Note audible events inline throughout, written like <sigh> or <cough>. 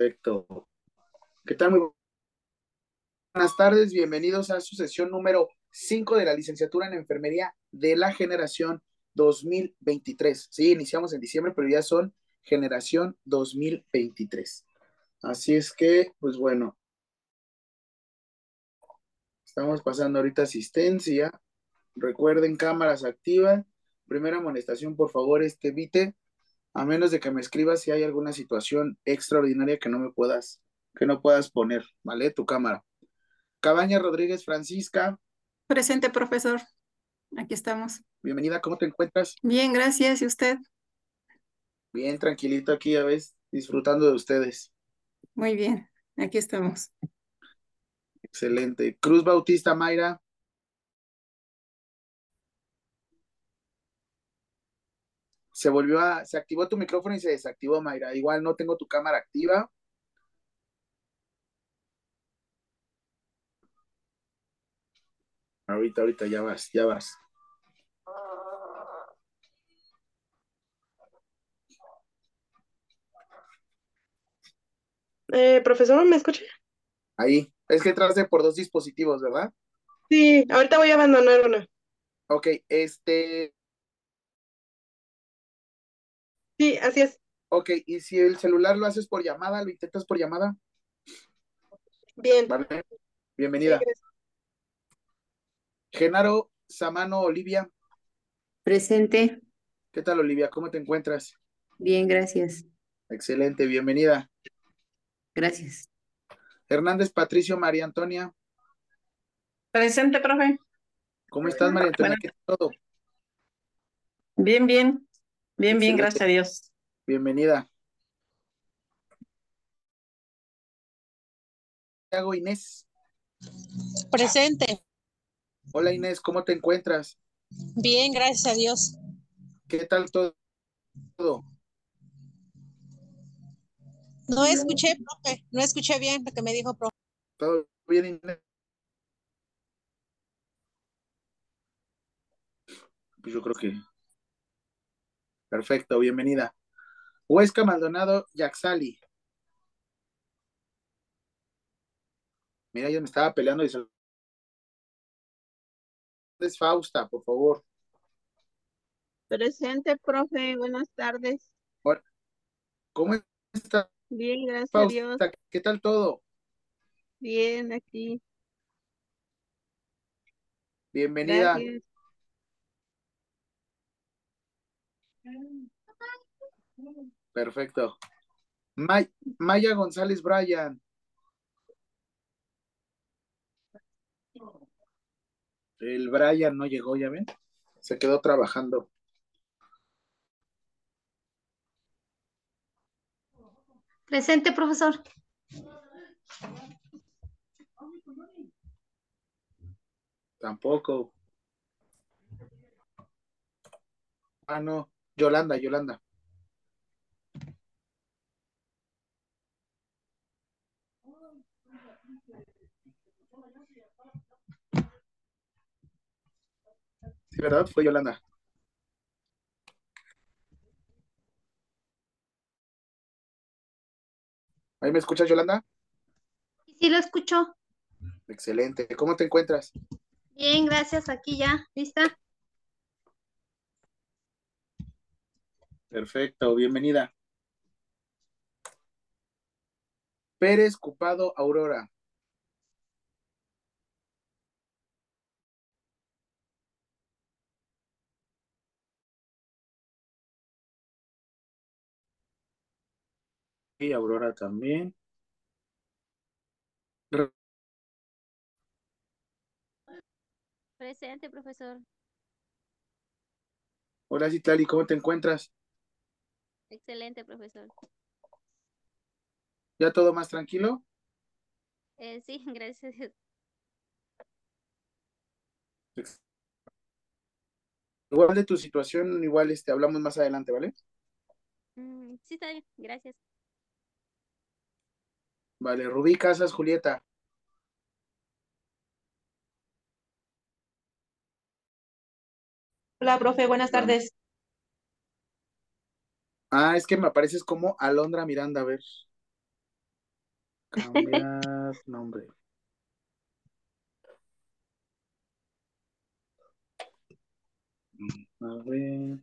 Perfecto. ¿Qué tal? Buenas tardes, bienvenidos a su sesión número 5 de la licenciatura en enfermería de la generación 2023. Sí, iniciamos en diciembre, pero ya son generación 2023. Así es que, pues bueno, estamos pasando ahorita asistencia. Recuerden, cámaras activas. Primera amonestación, por favor, este evite, a menos de que me escribas si hay alguna situación extraordinaria que no me puedas, que no puedas poner, ¿vale? Tu cámara. Cabaña Rodríguez Francisca. Presente, profesor. Aquí estamos. Bienvenida, ¿cómo te encuentras? Bien, gracias. ¿Y usted? Bien, tranquilito aquí, a veces, disfrutando de ustedes. Muy bien, aquí estamos. Excelente. Cruz Bautista Mayra. Se volvió a, se activó tu micrófono y se desactivó, Mayra. Igual no tengo tu cámara activa. Ahorita, ahorita, ya vas, ya vas. Eh, profesor, ¿me escucha? Ahí. Es que entraste por dos dispositivos, ¿verdad? Sí, ahorita voy a abandonar uno. Ok, este. Sí, así es. Ok, y si el celular lo haces por llamada, lo intentas por llamada. Bien. Vale. Bienvenida. Sí. Genaro Samano Olivia. Presente. ¿Qué tal, Olivia? ¿Cómo te encuentras? Bien, gracias. Excelente, bienvenida. Gracias. Hernández Patricio María Antonia. Presente, profe. ¿Cómo estás, María Antonia? ¿Qué tal todo? Bien, bien. Bien, bien, Excelente. gracias a Dios. Bienvenida. Hago Inés. Presente. Hola Inés, ¿cómo te encuentras? Bien, gracias a Dios. ¿Qué tal todo? No escuché, profe, no escuché bien lo que me dijo, profe. ¿Todo bien, Inés? Pues yo creo que. Perfecto, bienvenida. Huesca Maldonado Yaxali. Mira, yo me estaba peleando y se... Es Fausta, por favor. Presente, profe, buenas tardes. ¿Cómo está Bien, gracias a Dios. ¿Qué tal todo? Bien, aquí. Bienvenida. Gracias. Perfecto. May- Maya González Bryan. El Brian no llegó, ya ven. Se quedó trabajando. Presente, profesor. Tampoco. Ah, no. Yolanda, Yolanda. Sí, ¿verdad? Fue Yolanda. ¿Ahí me escuchas, Yolanda? Sí, sí, lo escucho. Excelente. ¿Cómo te encuentras? Bien, gracias. Aquí ya, ¿lista? Perfecto, bienvenida. Pérez Cupado Aurora. Y Aurora también. Re- Presente, profesor. Hola, Citlali, ¿cómo te encuentras? Excelente, profesor. ¿Ya todo más tranquilo? Eh, sí, <laughs> gracias Igual de tu situación, igual este, hablamos más adelante, ¿vale? Mm, sí, está bien, gracias. Vale, Rubí Casas, Julieta. Hola, profe, buenas tardes. Ah, es que me apareces como Alondra Miranda, a ver. Cambiar <laughs> nombre. A ver.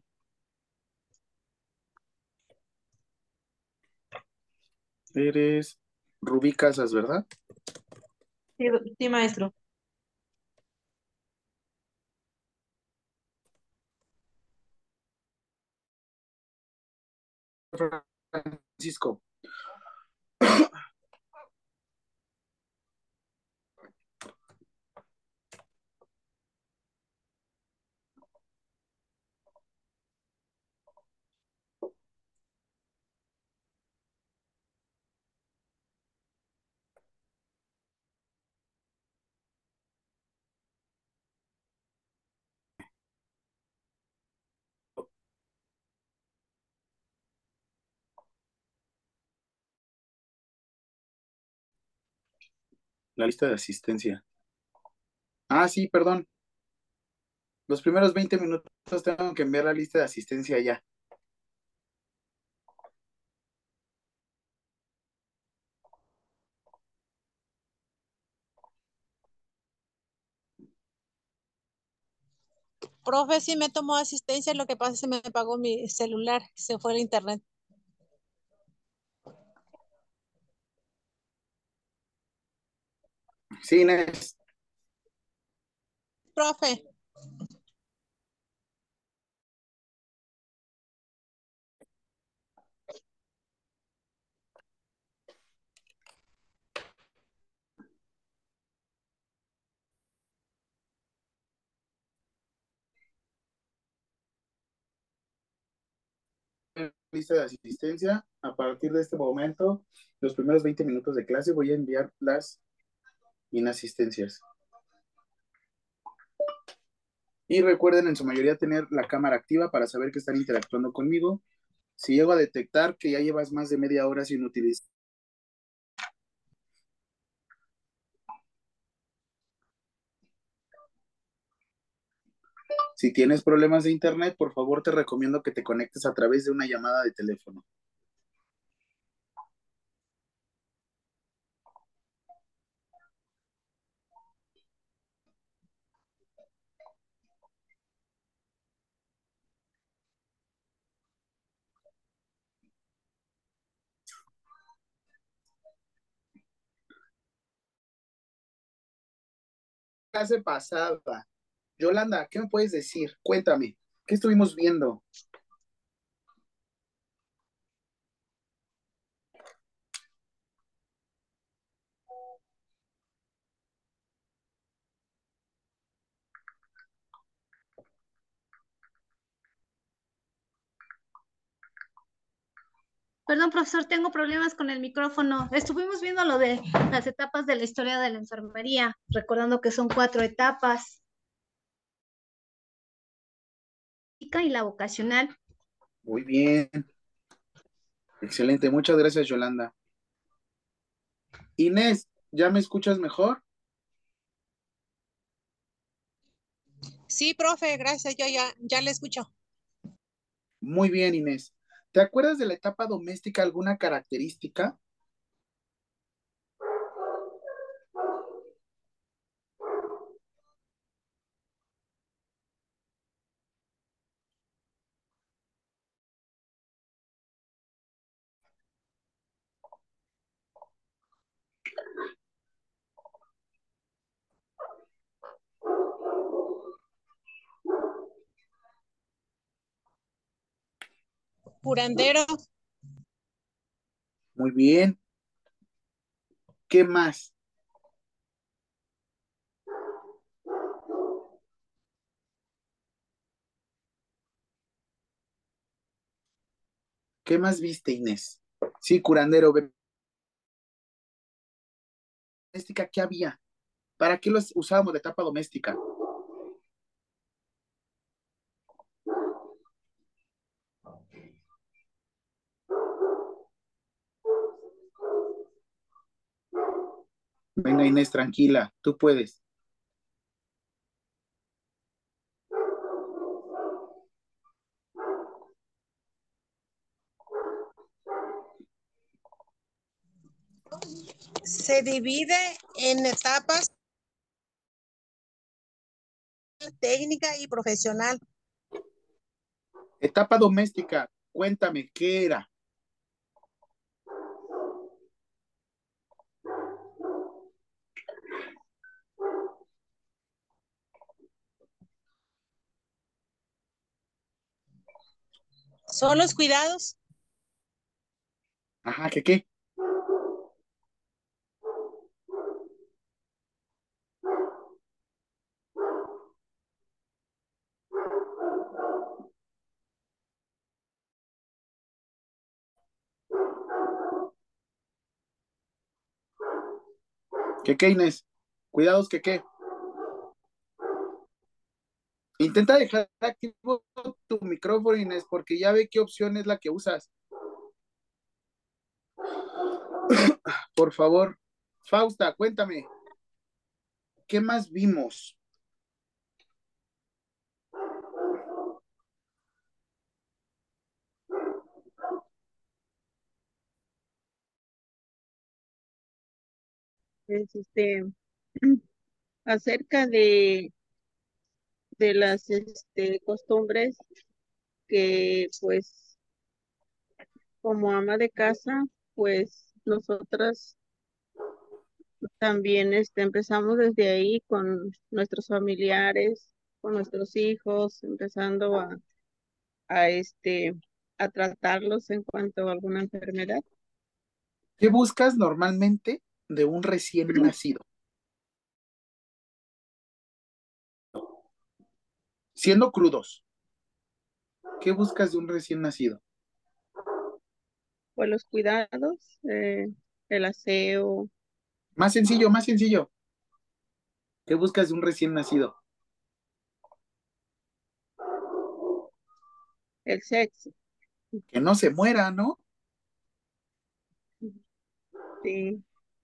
Eres Rubí Casas, ¿verdad? Sí, sí, maestro. Francisco. La lista de asistencia. Ah, sí, perdón. Los primeros 20 minutos tengo que enviar la lista de asistencia ya. Profe, sí me tomó asistencia, lo que pasa es que me pagó mi celular, se fue el internet. Sí, Inés. Profe, lista de asistencia. A partir de este momento, los primeros 20 minutos de clase voy a enviar las inasistencias. Y recuerden en su mayoría tener la cámara activa para saber que están interactuando conmigo. Si llego a detectar que ya llevas más de media hora sin utilizar Si tienes problemas de internet, por favor te recomiendo que te conectes a través de una llamada de teléfono. Clase pasada. Yolanda, ¿qué me puedes decir? Cuéntame, ¿qué estuvimos viendo? Perdón, profesor, tengo problemas con el micrófono. Estuvimos viendo lo de las etapas de la historia de la enfermería, recordando que son cuatro etapas. Y la vocacional. Muy bien. Excelente, muchas gracias, Yolanda. Inés, ¿ya me escuchas mejor? sí, profe, gracias, yo ya, ya le escucho. Muy bien, Inés. ¿Te acuerdas de la etapa doméstica alguna característica? Curandero, Muy bien. ¿Qué más? ¿Qué más viste, Inés? Sí, curandero. ¿qué había? ¿Para qué los usábamos de etapa doméstica? Venga, Inés, tranquila, tú puedes. se divide en etapas técnica y profesional. Etapa doméstica, cuéntame, ¿qué era? Son los cuidados, Ajá, ¿qué qué? ¿Qué qué, Inés? Cuidados, ¿qué qué? Intenta dejar activo tu micrófono, Inés, porque ya ve qué opción es la que usas. <coughs> Por favor, Fausta, cuéntame. ¿Qué más vimos? Es este <clears throat> acerca de de las este costumbres que pues como ama de casa, pues nosotras también este empezamos desde ahí con nuestros familiares, con nuestros hijos, empezando a a este a tratarlos en cuanto a alguna enfermedad. ¿Qué buscas normalmente de un recién nacido? Siendo crudos, ¿qué buscas de un recién nacido? Pues los cuidados, eh, el aseo, Más sencillo, más sencillo. ¿Qué buscas de un recién nacido? el sexo, Que no se muera, ¿no? sí,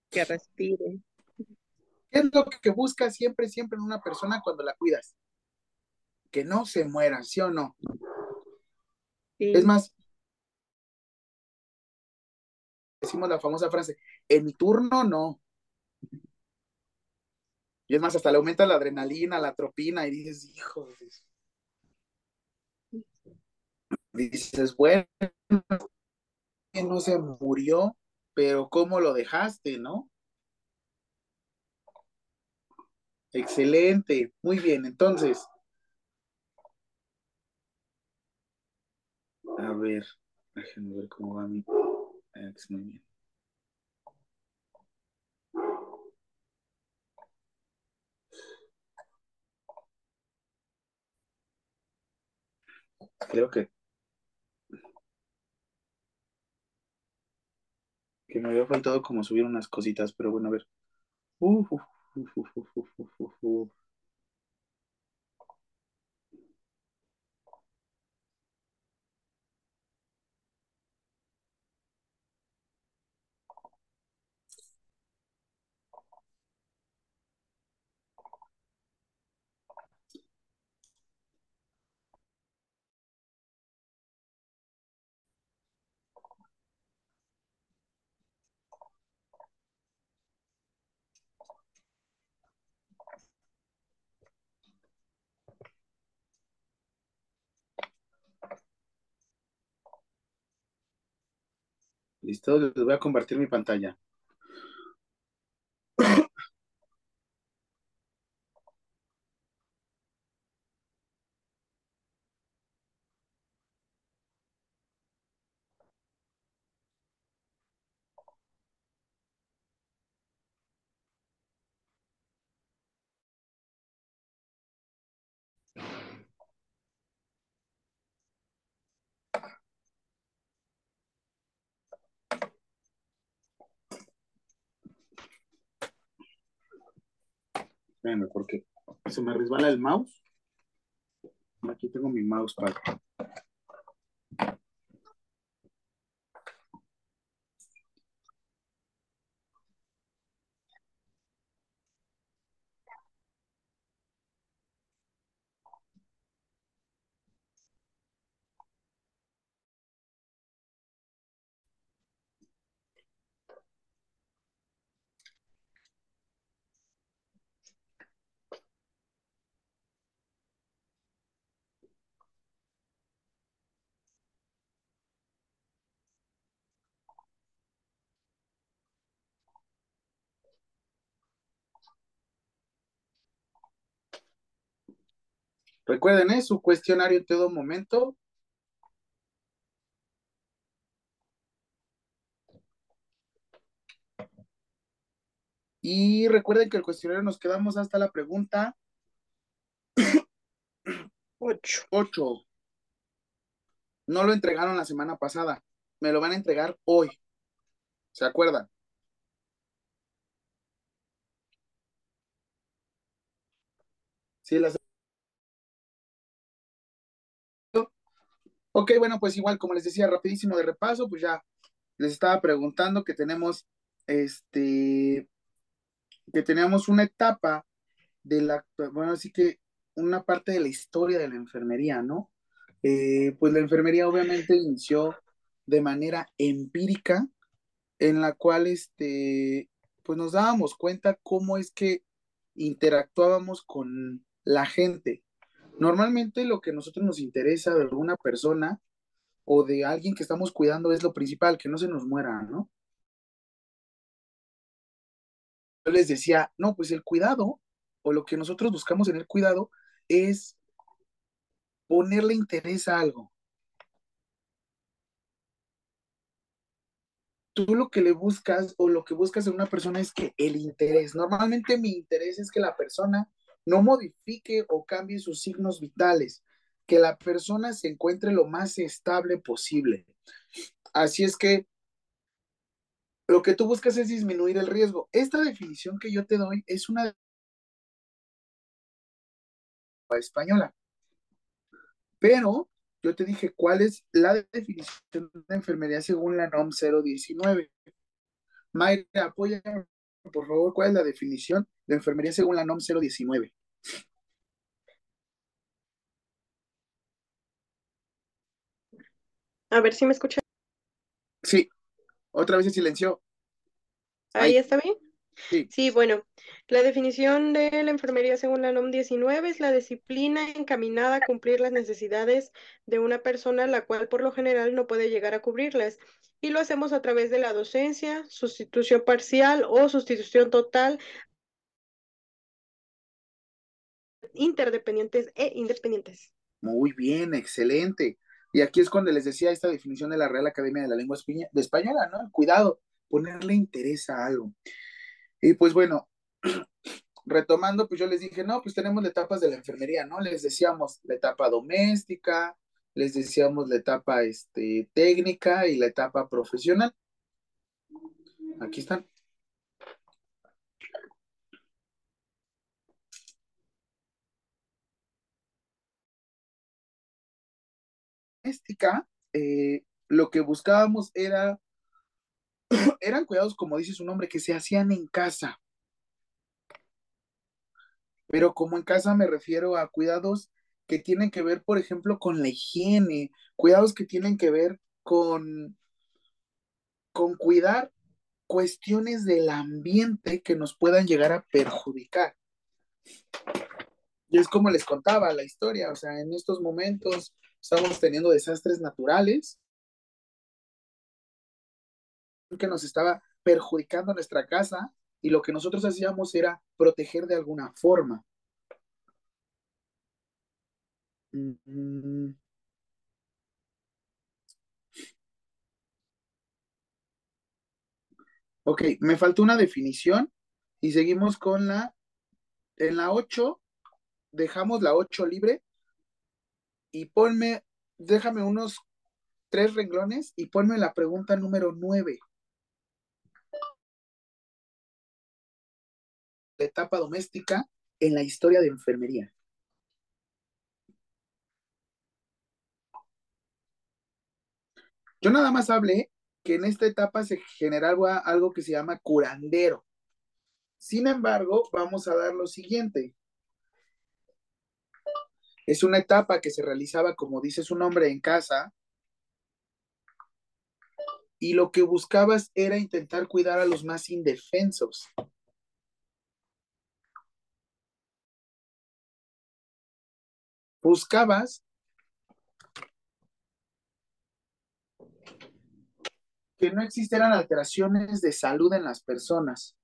que respire. ¿Qué es lo que buscas siempre, siempre en una persona cuando la cuidas? Que no se muera, ¿sí o no? Sí, Es más, decimos la famosa frase, en mi turno no. Y es más, hasta le aumenta la adrenalina, la tropina, y dices, hijo, de su-". dices, bueno, no se murió, pero ¿cómo lo dejaste, no? Excelente, muy bien, entonces, a ver, déjenme ver cómo va mi ex, muy bien. Creo que que me había faltado como subir unas cositas, pero bueno, a ver. Uf, uf, uf, Listo, les voy a compartir mi pantalla. Espérenme, porque se me resbala el mouse. Aquí tengo mi mousepad. Recuerden, ¿eh? Su cuestionario en todo momento. Y recuerden que el cuestionario nos quedamos hasta la pregunta Ocho. 8. No lo entregaron la semana pasada. Me lo van a entregar hoy. ¿Se acuerdan? Sí, las... Ok, bueno, pues igual, como les decía, rapidísimo de repaso, pues ya les estaba preguntando que tenemos, este, que teníamos una etapa de la, bueno, así que una parte de la historia de la enfermería, ¿no? Eh, pues la enfermería obviamente inició de manera empírica, en la cual, este, pues nos dábamos cuenta cómo es que interactuábamos con la gente. Normalmente lo que a nosotros nos interesa de alguna persona o de alguien que estamos cuidando es lo principal, que no se nos muera, ¿no? Yo les decía, no, pues el cuidado o lo que nosotros buscamos en el cuidado es ponerle interés a algo. Tú lo que le buscas o lo que buscas en una persona es que el interés, normalmente mi interés es que la persona no modifique o cambie sus signos vitales, que la persona se encuentre lo más estable posible. Así es que lo que tú buscas es disminuir el riesgo. Esta definición que yo te doy es una española. Pero yo te dije cuál es la definición de enfermería según la NOM 019. Mayra, apóyame, por favor, cuál es la definición de enfermería según la NOM 019. A ver si me escucha. Sí, otra vez se silenció. Ahí está bien. Sí. Sí, bueno, la definición de la enfermería según la NOM 19 es la disciplina encaminada a cumplir las necesidades de una persona, la cual por lo general no puede llegar a cubrirlas. Y lo hacemos a través de la docencia, sustitución parcial o sustitución total, interdependientes e independientes. Muy bien, excelente. Y aquí es cuando les decía esta definición de la Real Academia de la Lengua de Española, ¿no? Cuidado, ponerle interés a algo. Y pues bueno, <clears throat> retomando, pues yo les dije, no, pues tenemos etapas de la enfermería, ¿no? Les decíamos la etapa doméstica, les decíamos la etapa este, técnica y la etapa profesional. Aquí están. Doméstica, eh, lo que buscábamos era <clears throat> eran cuidados, como dice su nombre, que se hacían en casa. Pero como en casa me refiero a cuidados que tienen que ver, por ejemplo, con la higiene, cuidados que tienen que ver con, con cuidar cuestiones del ambiente que nos puedan llegar a perjudicar. Y es como les contaba la historia, o sea, en estos momentos estamos teniendo desastres naturales que nos estaba perjudicando nuestra casa y lo que nosotros hacíamos era proteger de alguna forma. Mm. Ok, me faltó una definición y seguimos con la, en la 8, dejamos la 8 libre y ponme, déjame unos tres renglones y ponme la pregunta número 9. etapa doméstica en la historia de enfermería. Yo nada más hablé que en esta etapa se generaba algo que se llama curandero. Sin embargo, vamos a dar lo siguiente. Es una etapa que se realizaba, como dice su nombre, en casa. Y lo que buscabas era intentar cuidar a los más indefensos. buscabas que no existieran alteraciones de salud en las personas.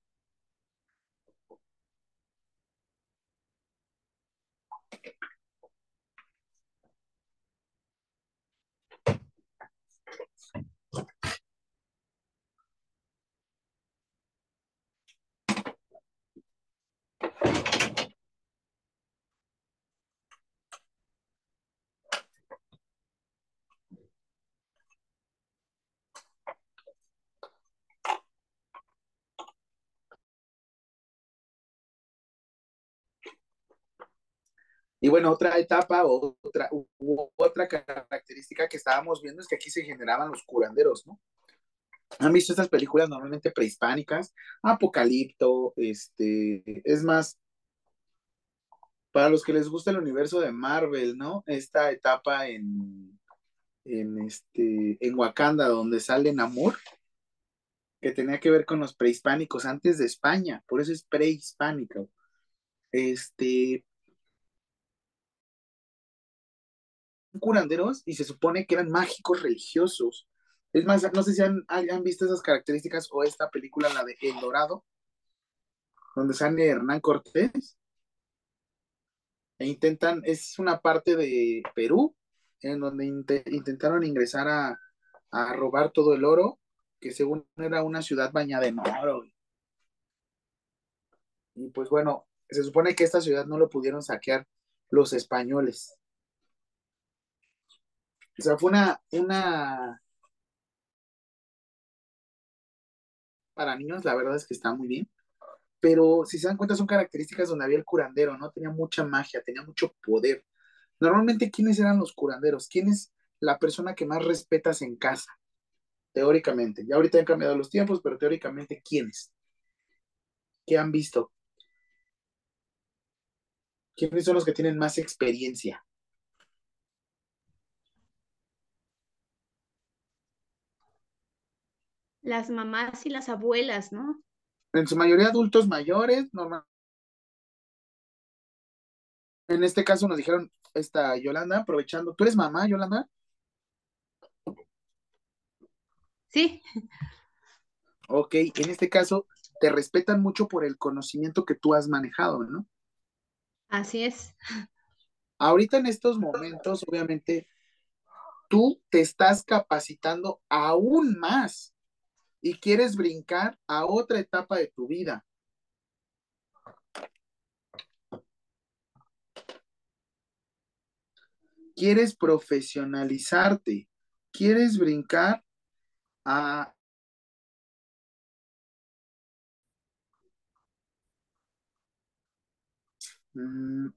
Bueno, otra etapa, otra, otra característica que estábamos viendo es que aquí se generaban los curanderos, ¿no? ¿Han visto estas películas normalmente prehispánicas? Apocalipto, este, es más, para los que les gusta el universo de Marvel, ¿no? Esta etapa en, en este, en Wakanda, donde sale Namor, que tenía que ver con los prehispánicos antes de España, por eso es prehispánica. Este, curanderos y se supone que eran mágicos religiosos. Es más, no sé si han, han visto esas características o esta película, la de El Dorado, donde sale Hernán Cortés e intentan, es una parte de Perú, en donde inte- intentaron ingresar a, a robar todo el oro, que según era una ciudad bañada en oro. Y pues bueno, se supone que esta ciudad no lo pudieron saquear los españoles. O sea, fue una, una, para niños, la verdad es que está muy bien. Pero si se dan cuenta, son características donde había el curandero, ¿no? Tenía mucha magia, tenía mucho poder. Normalmente, ¿quiénes eran los curanderos? ¿Quién es la persona que más respetas en casa? Teóricamente. Ya ahorita han cambiado los tiempos, pero teóricamente, ¿quiénes? ¿Qué han visto? ¿Quiénes son los que tienen más experiencia? Las mamás y las abuelas, ¿no? En su mayoría adultos mayores, normal. En este caso nos dijeron esta Yolanda, aprovechando. ¿Tú eres mamá, Yolanda? Sí, Ok, en este caso te respetan mucho por el conocimiento que tú has manejado, ¿no? así es. Ahorita en estos momentos, obviamente, tú te estás capacitando aún más y quieres brincar a otra etapa de tu vida. Quieres profesionalizarte, quieres brincar a Mm,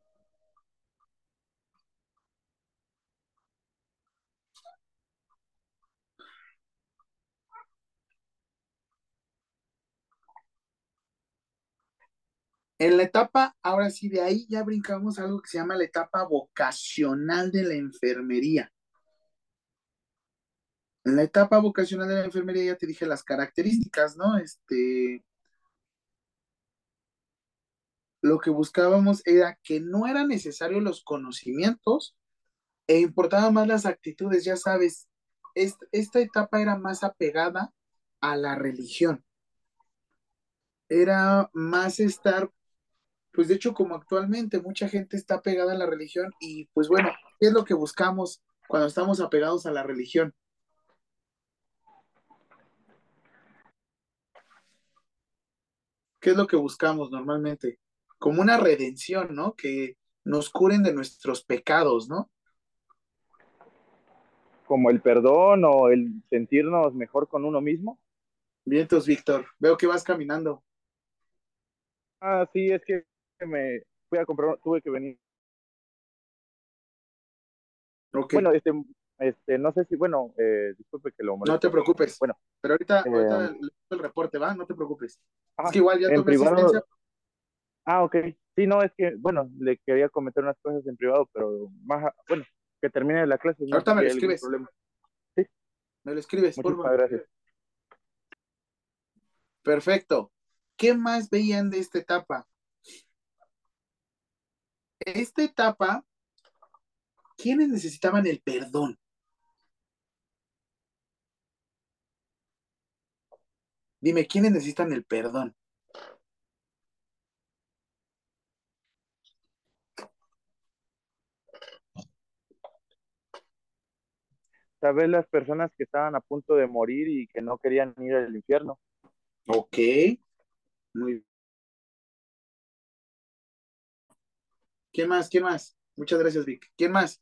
En la etapa, ahora sí, de ahí ya brincamos algo que se llama la etapa vocacional de la enfermería. En la etapa vocacional de la enfermería ya te dije las características, ¿no? Este, lo que buscábamos era que no eran necesarios los conocimientos e importaban más las actitudes, ya sabes, esta etapa era más apegada a la religión. Era más estar pues de hecho, como actualmente mucha gente está pegada a la religión y pues bueno, ¿qué es lo que buscamos cuando estamos apegados a la religión? ¿Qué es lo que buscamos normalmente? Como una redención, ¿no? Que nos curen de nuestros pecados, ¿no? Como el perdón o el sentirnos mejor con uno mismo. Bien, entonces, Víctor, veo que vas caminando. Ah, sí, es que me fui a comprar, tuve que venir. Ok, Bueno, este, este, no sé si, bueno, eh, disculpe que lo no te preocupes. Bueno, Pero ahorita, eh, ahorita le doy el reporte, ¿va? No te preocupes. ah, Es que igual ya tomé asistencia. Ah, ok. Sí, no, es que, bueno, le quería comentar unas cosas en privado, pero más, a- bueno, que termine la clase. No Ahorita me lo escribes. problema. Me lo escribes, por Muchísimas favor. gracias. Perfecto. ¿Qué más veían de esta etapa? Esta etapa, ¿quiénes necesitaban el perdón? Dime, ¿quiénes necesitan el perdón? Sabes las personas que estaban a punto de morir y que no querían ir al infierno. Ok. Muy ¿Quién más? ¿Quién más? Muchas gracias, Vic. ¿Quién más?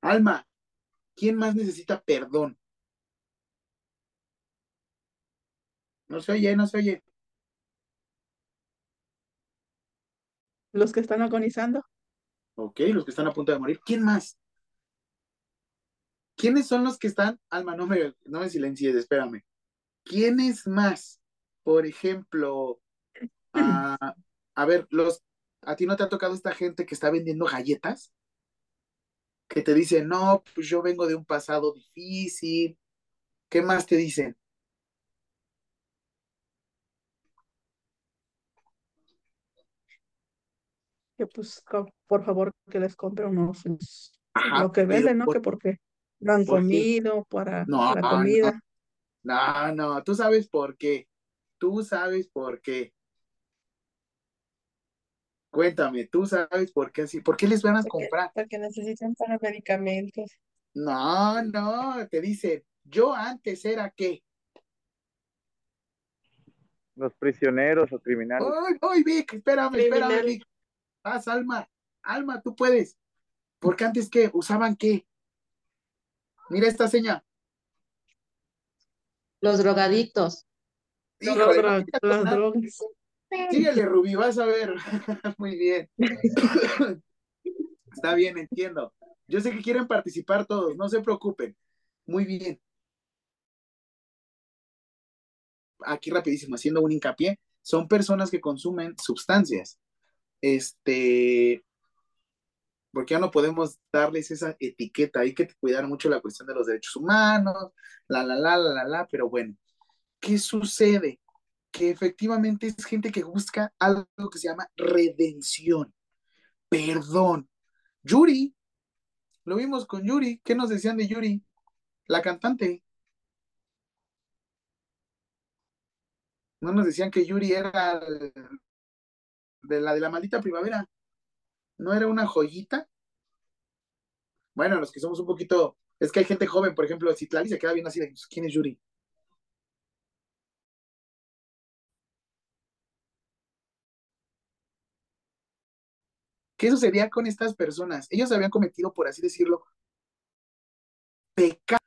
Alma, ¿quién más necesita perdón? No se oye, no se oye. Los que están agonizando. Ok, los que están a punto de morir. ¿Quién más? ¿Quiénes son los que están? Alma, no me, no me silencies, espérame. ¿Quiénes más? Por ejemplo, a, <clears throat> a ver, los, ¿a ti no te ha tocado esta gente que está vendiendo galletas? Que te dice, no, pues yo vengo de un pasado difícil. ¿Qué más te dicen? que pues por favor que les compre unos Ajá, lo que venden, ¿no? ¿por, Que porque lo han por comido para No, la no, comida. no, no, tú sabes por qué. Tú sabes por qué. Cuéntame, tú sabes por qué así. ¿Por qué les van a Porque, comprar? porque necesitan para medicamentos. No, no, te dicen, yo antes era qué. Los prisioneros o criminales. Ay, ay, Vic, espérame, espérame. Vic. Haz, Alma, Alma, tú puedes. Porque antes qué, usaban qué. Mira esta seña. Los drogadictos. Híjole, dro- las drogas. Síguele, Rubí, vas a ver. <laughs> Muy bien. <laughs> Está bien, entiendo. Yo sé que quieren participar todos, no se preocupen. Muy bien. Aquí rapidísimo, haciendo un hincapié, son personas que consumen sustancias. Este, porque ya no podemos darles esa etiqueta, hay que cuidar mucho la cuestión de los derechos humanos, la, la, la, la, la, la, pero bueno, ¿qué sucede? Que efectivamente es gente que busca algo que se llama redención, perdón. Yuri, lo vimos con Yuri, ¿qué nos decían de Yuri? La cantante. No nos decían que Yuri era de la de la maldita primavera. ¿No era una joyita? Bueno, los que somos un poquito, es que hay gente joven, por ejemplo, Citlali se queda bien así de, ¿quién es Yuri? ¿Qué sucedía con estas personas? Ellos habían cometido, por así decirlo, pecado.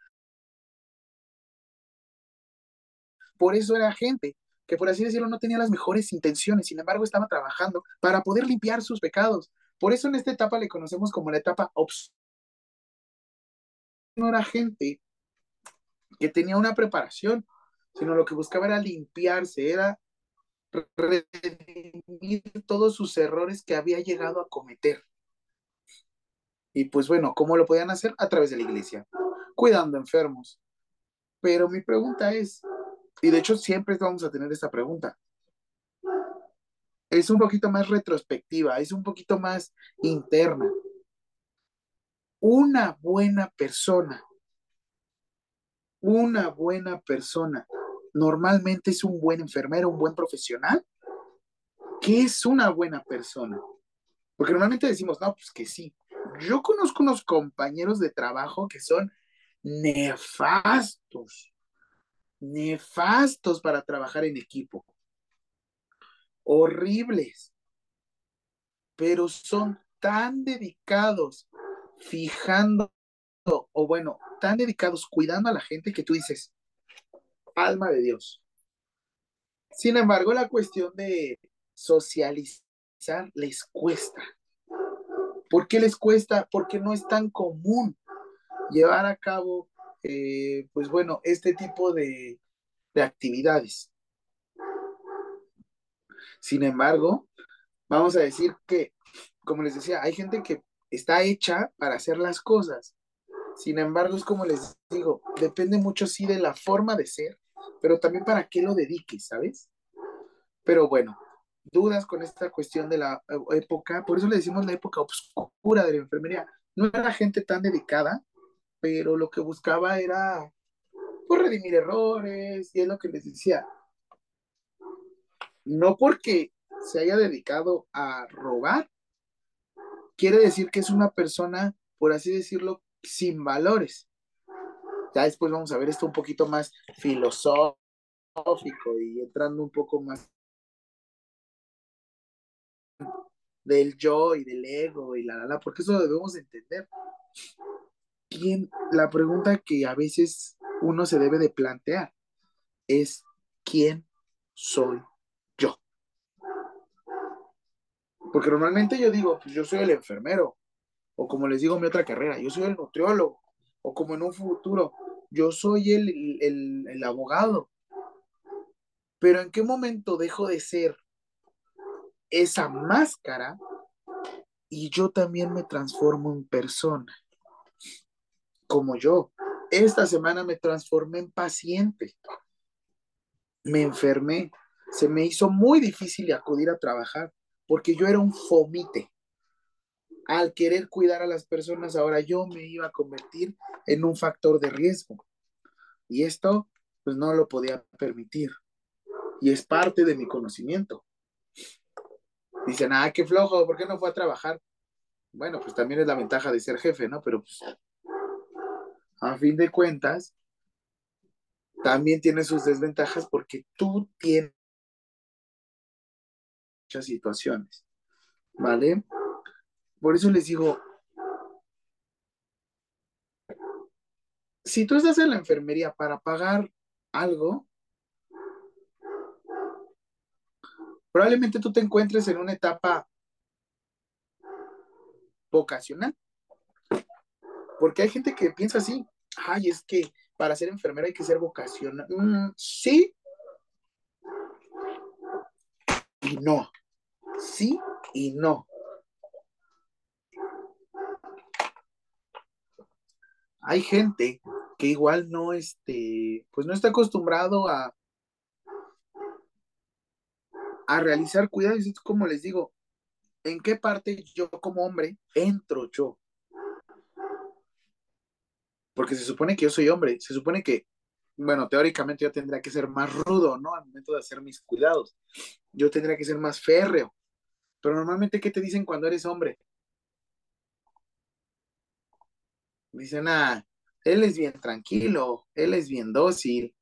Por eso era gente que, por así decirlo, no tenía las mejores intenciones, sin embargo, estaba trabajando para poder limpiar sus pecados. Por eso en esta etapa le conocemos como la etapa obs. No era gente que tenía una preparación, sino lo que buscaba era limpiarse, era redimir todos sus errores que había llegado a cometer. Y pues bueno, ¿cómo lo podían hacer? A través de la iglesia, cuidando enfermos. Pero mi pregunta es, y de hecho siempre vamos a tener esta pregunta, es un poquito más retrospectiva, es un poquito más interna. Una buena persona, una buena persona, normalmente es un buen enfermero, un buen profesional. ¿Qué es una buena persona? Porque normalmente decimos, no, pues que sí. Yo conozco unos compañeros de trabajo que son nefastos, nefastos para trabajar en equipo, horribles, pero son tan dedicados fijando, o bueno, tan dedicados cuidando a la gente que tú dices, alma de Dios. Sin embargo, la cuestión de socializar les cuesta. ¿Por qué les cuesta? Porque no es tan común llevar a cabo, eh, pues bueno, este tipo de, de actividades. Sin embargo, vamos a decir que, como les decía, hay gente que está hecha para hacer las cosas. Sin embargo, es como les digo, depende mucho sí de la forma de ser, pero también para qué lo dediques, ¿sabes? Pero bueno, dudas con esta cuestión de la época, por eso le decimos la época oscura de la enfermería. No era gente tan dedicada, pero lo que buscaba era pues, redimir errores, y es lo que les decía. No porque se haya dedicado a robar, quiere decir que es una persona, por así decirlo, sin valores. Ya después vamos a ver esto un poquito más filosófico y entrando un poco más del yo y del ego y la la la, porque eso lo debemos entender. ¿Quién? La pregunta que a veces uno se debe de plantear es ¿quién soy yo? Porque normalmente yo digo, pues yo soy el enfermero, o como les digo mi otra carrera, yo soy el nutriólogo, o como en un futuro, yo soy el, el, el abogado. Pero ¿en qué momento dejo de ser esa máscara y yo también me transformo en persona? Como yo. Esta semana me transformé en paciente. Me enfermé. Se me hizo muy difícil acudir a trabajar porque yo era un fomite. Al querer cuidar a las personas, ahora yo me iba a convertir en un factor de riesgo. Y esto, pues no lo podía permitir. Y es parte de mi conocimiento. Dicen, ah, qué flojo, ¿por qué no fue a trabajar? Bueno, pues también es la ventaja de ser jefe, ¿no? Pero pues, a fin de cuentas, también tiene sus desventajas porque tú tienes muchas situaciones, ¿vale? Por eso les digo, si tú estás en la enfermería para pagar algo, probablemente tú te encuentres en una etapa vocacional. Porque hay gente que piensa así, ay, es que para ser enfermera hay que ser vocacional. Mm, sí y no. Sí y no. Hay gente que igual no, este, pues no está acostumbrado a, a realizar cuidados. Es como les digo, ¿en qué parte yo como hombre entro yo? Porque se supone que yo soy hombre, se supone que, bueno, teóricamente yo tendría que ser más rudo, ¿no? Al momento de hacer mis cuidados. Yo tendría que ser más férreo. Pero normalmente, ¿qué te dicen cuando eres hombre? Dicen, ah, él es bien tranquilo, él es bien dócil.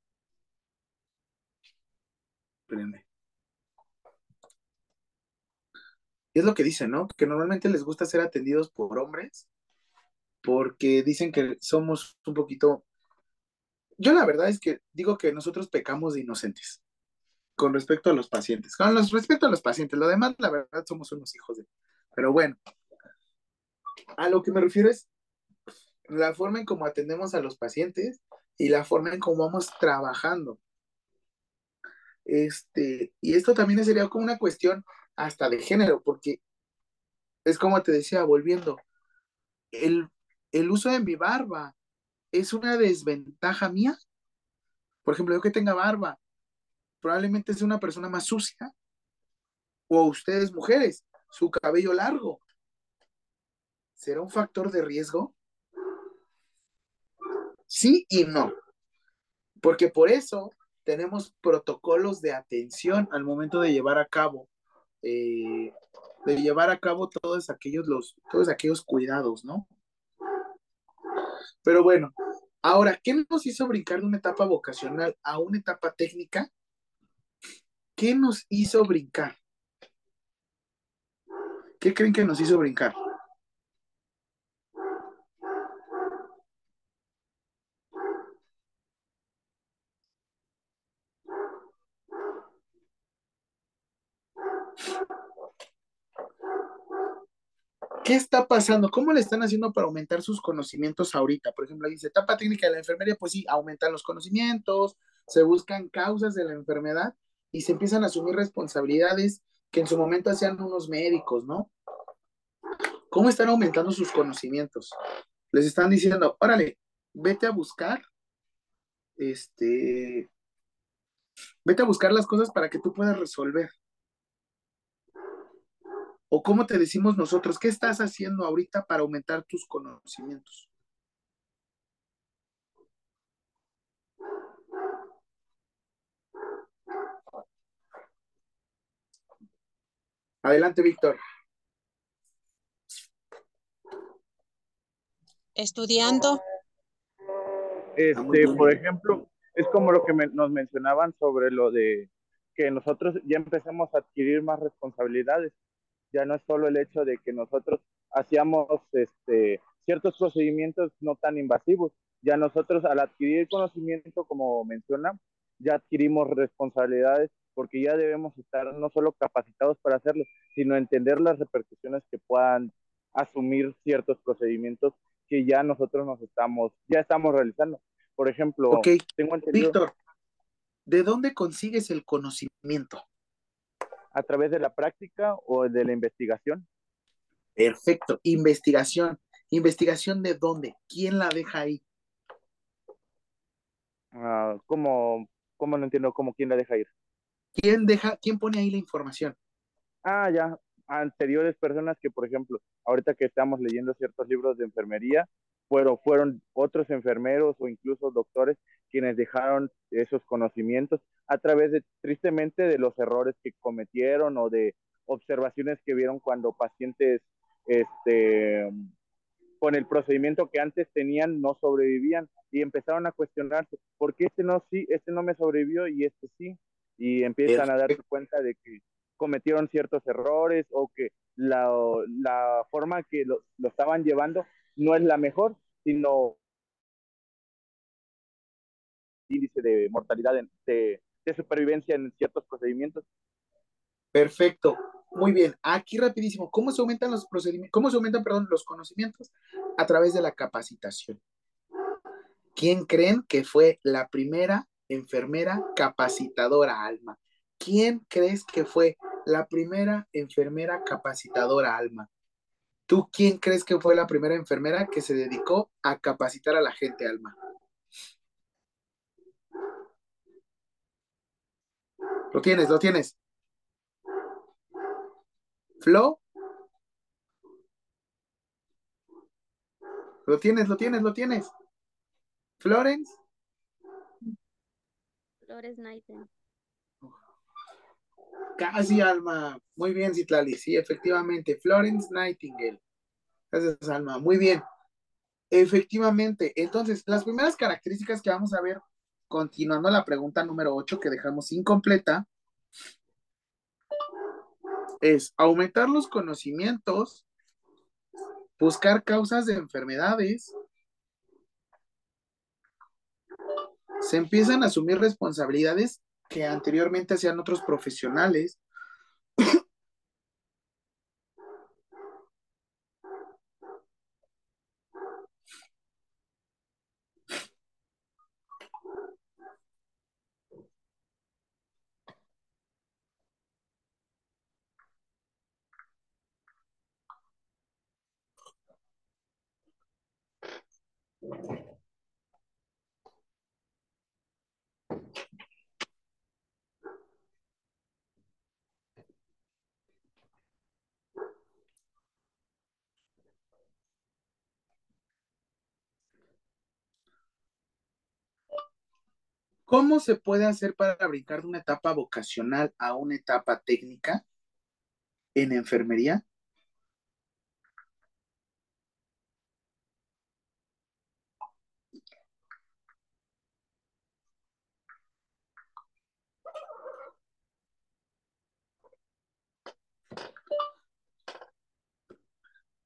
Espérenme. Es lo que dicen, ¿no? Que normalmente les gusta ser atendidos por hombres porque dicen que somos un poquito... Yo la verdad es que digo que nosotros pecamos de inocentes con respecto a los pacientes. Con los, respecto a los pacientes, lo demás, la verdad, somos unos hijos de... Pero bueno, a lo que me refiero es la forma en cómo atendemos a los pacientes y la forma en cómo vamos trabajando. Este, y esto también sería como una cuestión hasta de género, porque es como te decía, volviendo, el, el uso de mi barba es una desventaja mía. Por ejemplo, yo que tenga barba, probablemente es una persona más sucia. O ustedes, mujeres, su cabello largo. ¿Será un factor de riesgo? Sí y no. Porque por eso tenemos protocolos de atención al momento de llevar a cabo, eh, de llevar a cabo todos aquellos, los, todos aquellos cuidados, ¿no? Pero bueno, ahora, ¿qué nos hizo brincar de una etapa vocacional a una etapa técnica? ¿Qué nos hizo brincar? ¿Qué creen que nos hizo brincar? ¿Qué está pasando? ¿Cómo le están haciendo para aumentar sus conocimientos ahorita? Por ejemplo, dice etapa técnica de la enfermería, pues sí, aumentan los conocimientos, se buscan causas de la enfermedad y se empiezan a asumir responsabilidades que en su momento hacían unos médicos, ¿no? ¿Cómo están aumentando sus conocimientos? Les están diciendo, órale, vete a buscar, este, vete a buscar las cosas para que tú puedas resolver. ¿O cómo te decimos nosotros? ¿Qué estás haciendo ahorita para aumentar tus conocimientos? Adelante, Víctor. Estudiando. Este, por ejemplo, es como lo que nos mencionaban sobre lo de que nosotros ya empezamos a adquirir más responsabilidades ya no es solo el hecho de que nosotros hacíamos este, ciertos procedimientos no tan invasivos, ya nosotros al adquirir conocimiento, como menciona, ya adquirimos responsabilidades porque ya debemos estar no solo capacitados para hacerlo, sino entender las repercusiones que puedan asumir ciertos procedimientos que ya nosotros nos estamos, ya estamos realizando. Por ejemplo, tengo entendido Víctor, ¿de dónde consigues el conocimiento? A través de la práctica o de la investigación. Perfecto, investigación. ¿Investigación de dónde? ¿Quién la deja ahí? Ah, ¿cómo, cómo no entiendo cómo quién la deja ir? ¿Quién deja, quién pone ahí la información? Ah, ya, anteriores personas que, por ejemplo, ahorita que estamos leyendo ciertos libros de enfermería, fueron, fueron otros enfermeros o incluso doctores quienes dejaron esos conocimientos a través de, tristemente, de los errores que cometieron o de observaciones que vieron cuando pacientes, este, con el procedimiento que antes tenían no sobrevivían y empezaron a cuestionarse, ¿por qué este no sí, este no me sobrevivió y este sí? Y empiezan a darse cuenta de que cometieron ciertos errores o que la, la forma que lo, lo estaban llevando no es la mejor, sino índice de mortalidad, de supervivencia en ciertos procedimientos. Perfecto. Muy bien. Aquí rapidísimo, ¿cómo se aumentan los procedimientos, cómo se aumentan, perdón, los conocimientos? A través de la capacitación. ¿Quién creen que fue la primera enfermera capacitadora, Alma? ¿Quién crees que fue la primera enfermera capacitadora, Alma? ¿Tú quién crees que fue la primera enfermera que se dedicó a capacitar a la gente, Alma? Lo tienes, lo tienes. Flo. Lo tienes, lo tienes, lo tienes. Florence. Flores Naiten. Casi, Alma. Muy bien, Citlali. Sí, efectivamente. Florence Nightingale. Gracias, Alma. Muy bien. Efectivamente. Entonces, las primeras características que vamos a ver, continuando la pregunta número 8 que dejamos incompleta, es aumentar los conocimientos, buscar causas de enfermedades, se empiezan a asumir responsabilidades que anteriormente hacían otros profesionales. ¿Cómo se puede hacer para brincar de una etapa vocacional a una etapa técnica en enfermería?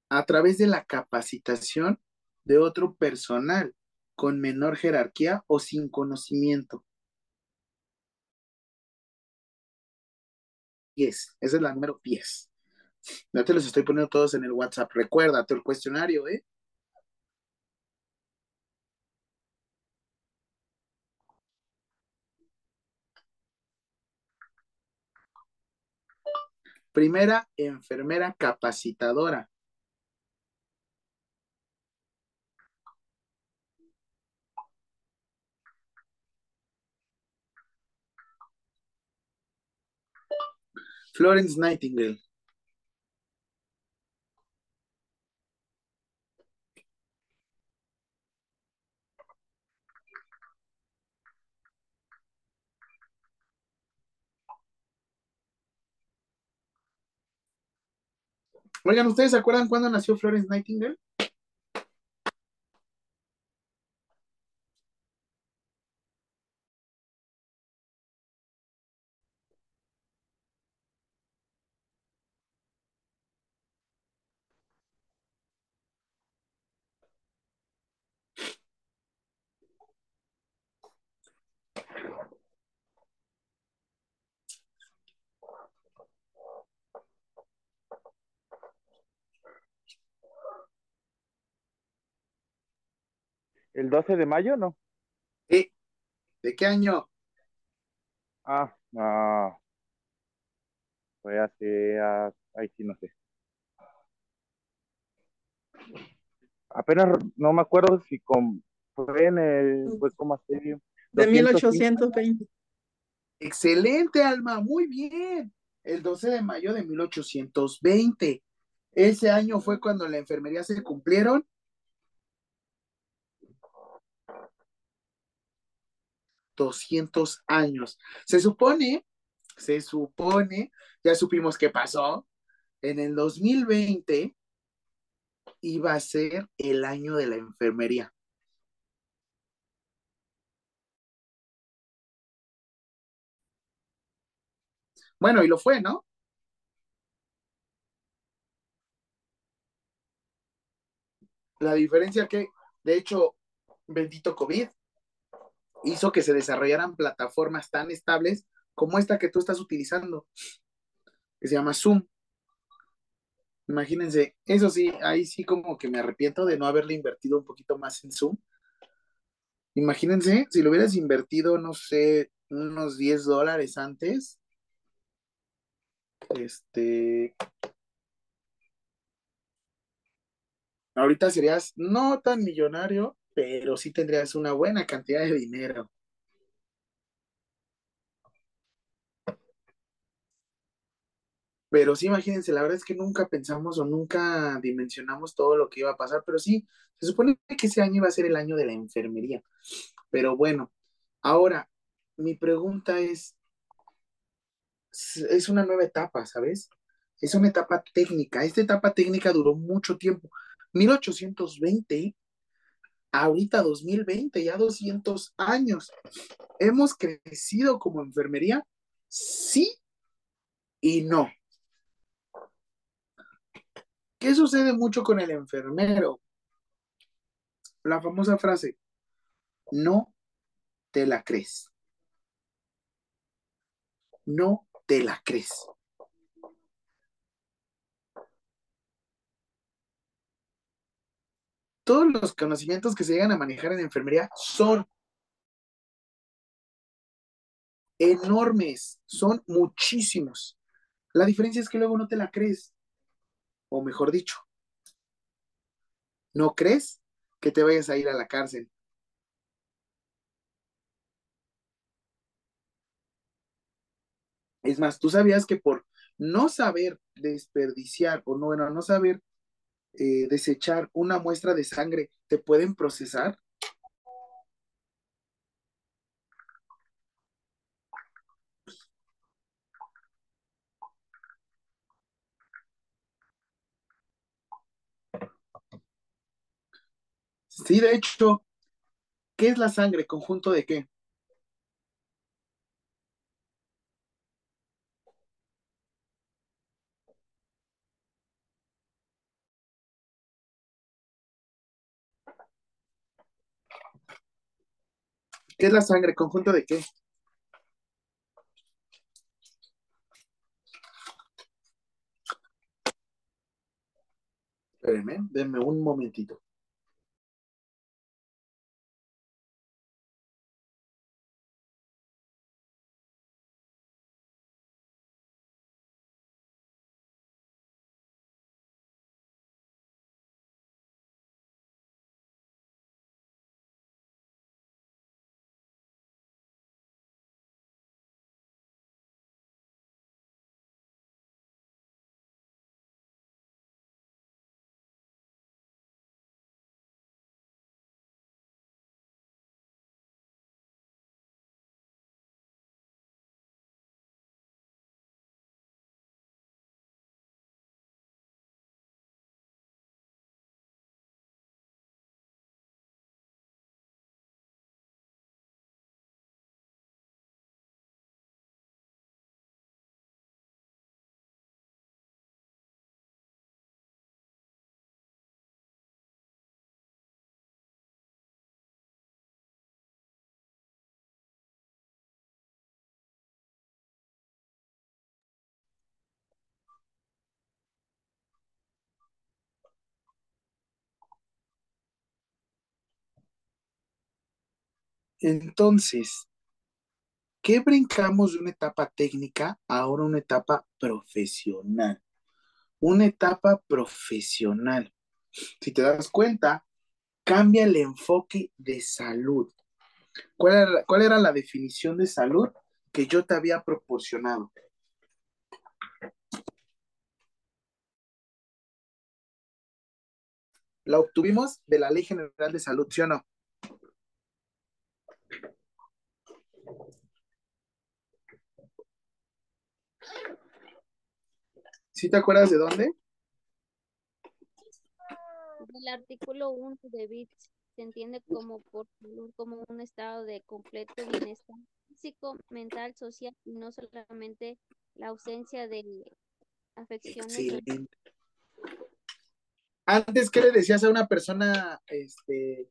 A través de la capacitación de otro personal con menor jerarquía o sin conocimiento. 10, esa es la número 10. Ya te los estoy poniendo todos en el WhatsApp. Recuérdate el cuestionario, ¿eh? Primera enfermera capacitadora. Florence Nightingale. Oigan, ¿ustedes se acuerdan cuándo nació Florence Nightingale? ¿El 12 de mayo no? Sí. ¿De qué año? Ah, no. Fue hace, ah, ahí sí no sé. Apenas no me acuerdo si con, fue en el, fue como hace De 205. 1820. Excelente, Alma, muy bien. El 12 de mayo de 1820. Ese año fue cuando la enfermería se cumplieron 200 años. Se supone, se supone, ya supimos qué pasó, en el 2020 iba a ser el año de la enfermería. Bueno, y lo fue, ¿no? La diferencia que, de hecho, bendito COVID, hizo que se desarrollaran plataformas tan estables como esta que tú estás utilizando, que se llama Zoom. Imagínense, eso sí, ahí sí como que me arrepiento de no haberle invertido un poquito más en Zoom. Imagínense, si lo hubieras invertido, no sé, unos 10 dólares antes, este, ahorita serías no tan millonario, pero sí tendrías una buena cantidad de dinero. Pero sí, imagínense, la verdad es que nunca pensamos o nunca dimensionamos todo lo que iba a pasar, pero sí, se supone que ese año iba a ser el año de la enfermería. Pero bueno, ahora, mi pregunta es, es una nueva etapa, ¿sabes? Es una etapa técnica. Esta etapa técnica duró mucho tiempo. 1820, ahorita 2020, ya 200 años. ¿Hemos crecido como enfermería? Sí y no. ¿Qué sucede mucho con el enfermero? La famosa frase, no te la crees. No te la crees. Todos los conocimientos que se llegan a manejar en enfermería son enormes, son muchísimos. La diferencia es que luego no te la crees, o mejor dicho, no crees que te vayas a ir a la cárcel. Es más, tú sabías que por no saber desperdiciar o no, bueno, no saber eh, desechar una muestra de sangre, te pueden procesar. Sí, de hecho, ¿qué es la sangre? ¿Conjunto de qué? ¿Qué es la sangre? ¿Conjunto de qué? Espérenme, denme un momentito. Entonces, ¿qué brincamos de una etapa técnica a ahora una etapa profesional? Una etapa profesional. Si te das cuenta, cambia el enfoque de salud. ¿Cuál era, cuál era la definición de salud que yo te había proporcionado? La obtuvimos de la Ley General de Salud, ¿sí o no? ¿Sí te acuerdas de dónde? El artículo 1 de BITS se entiende como por como un estado de completo bienestar físico, mental, social y no solamente la ausencia de afecciones. Excelente. Antes, ¿qué le decías a una persona este,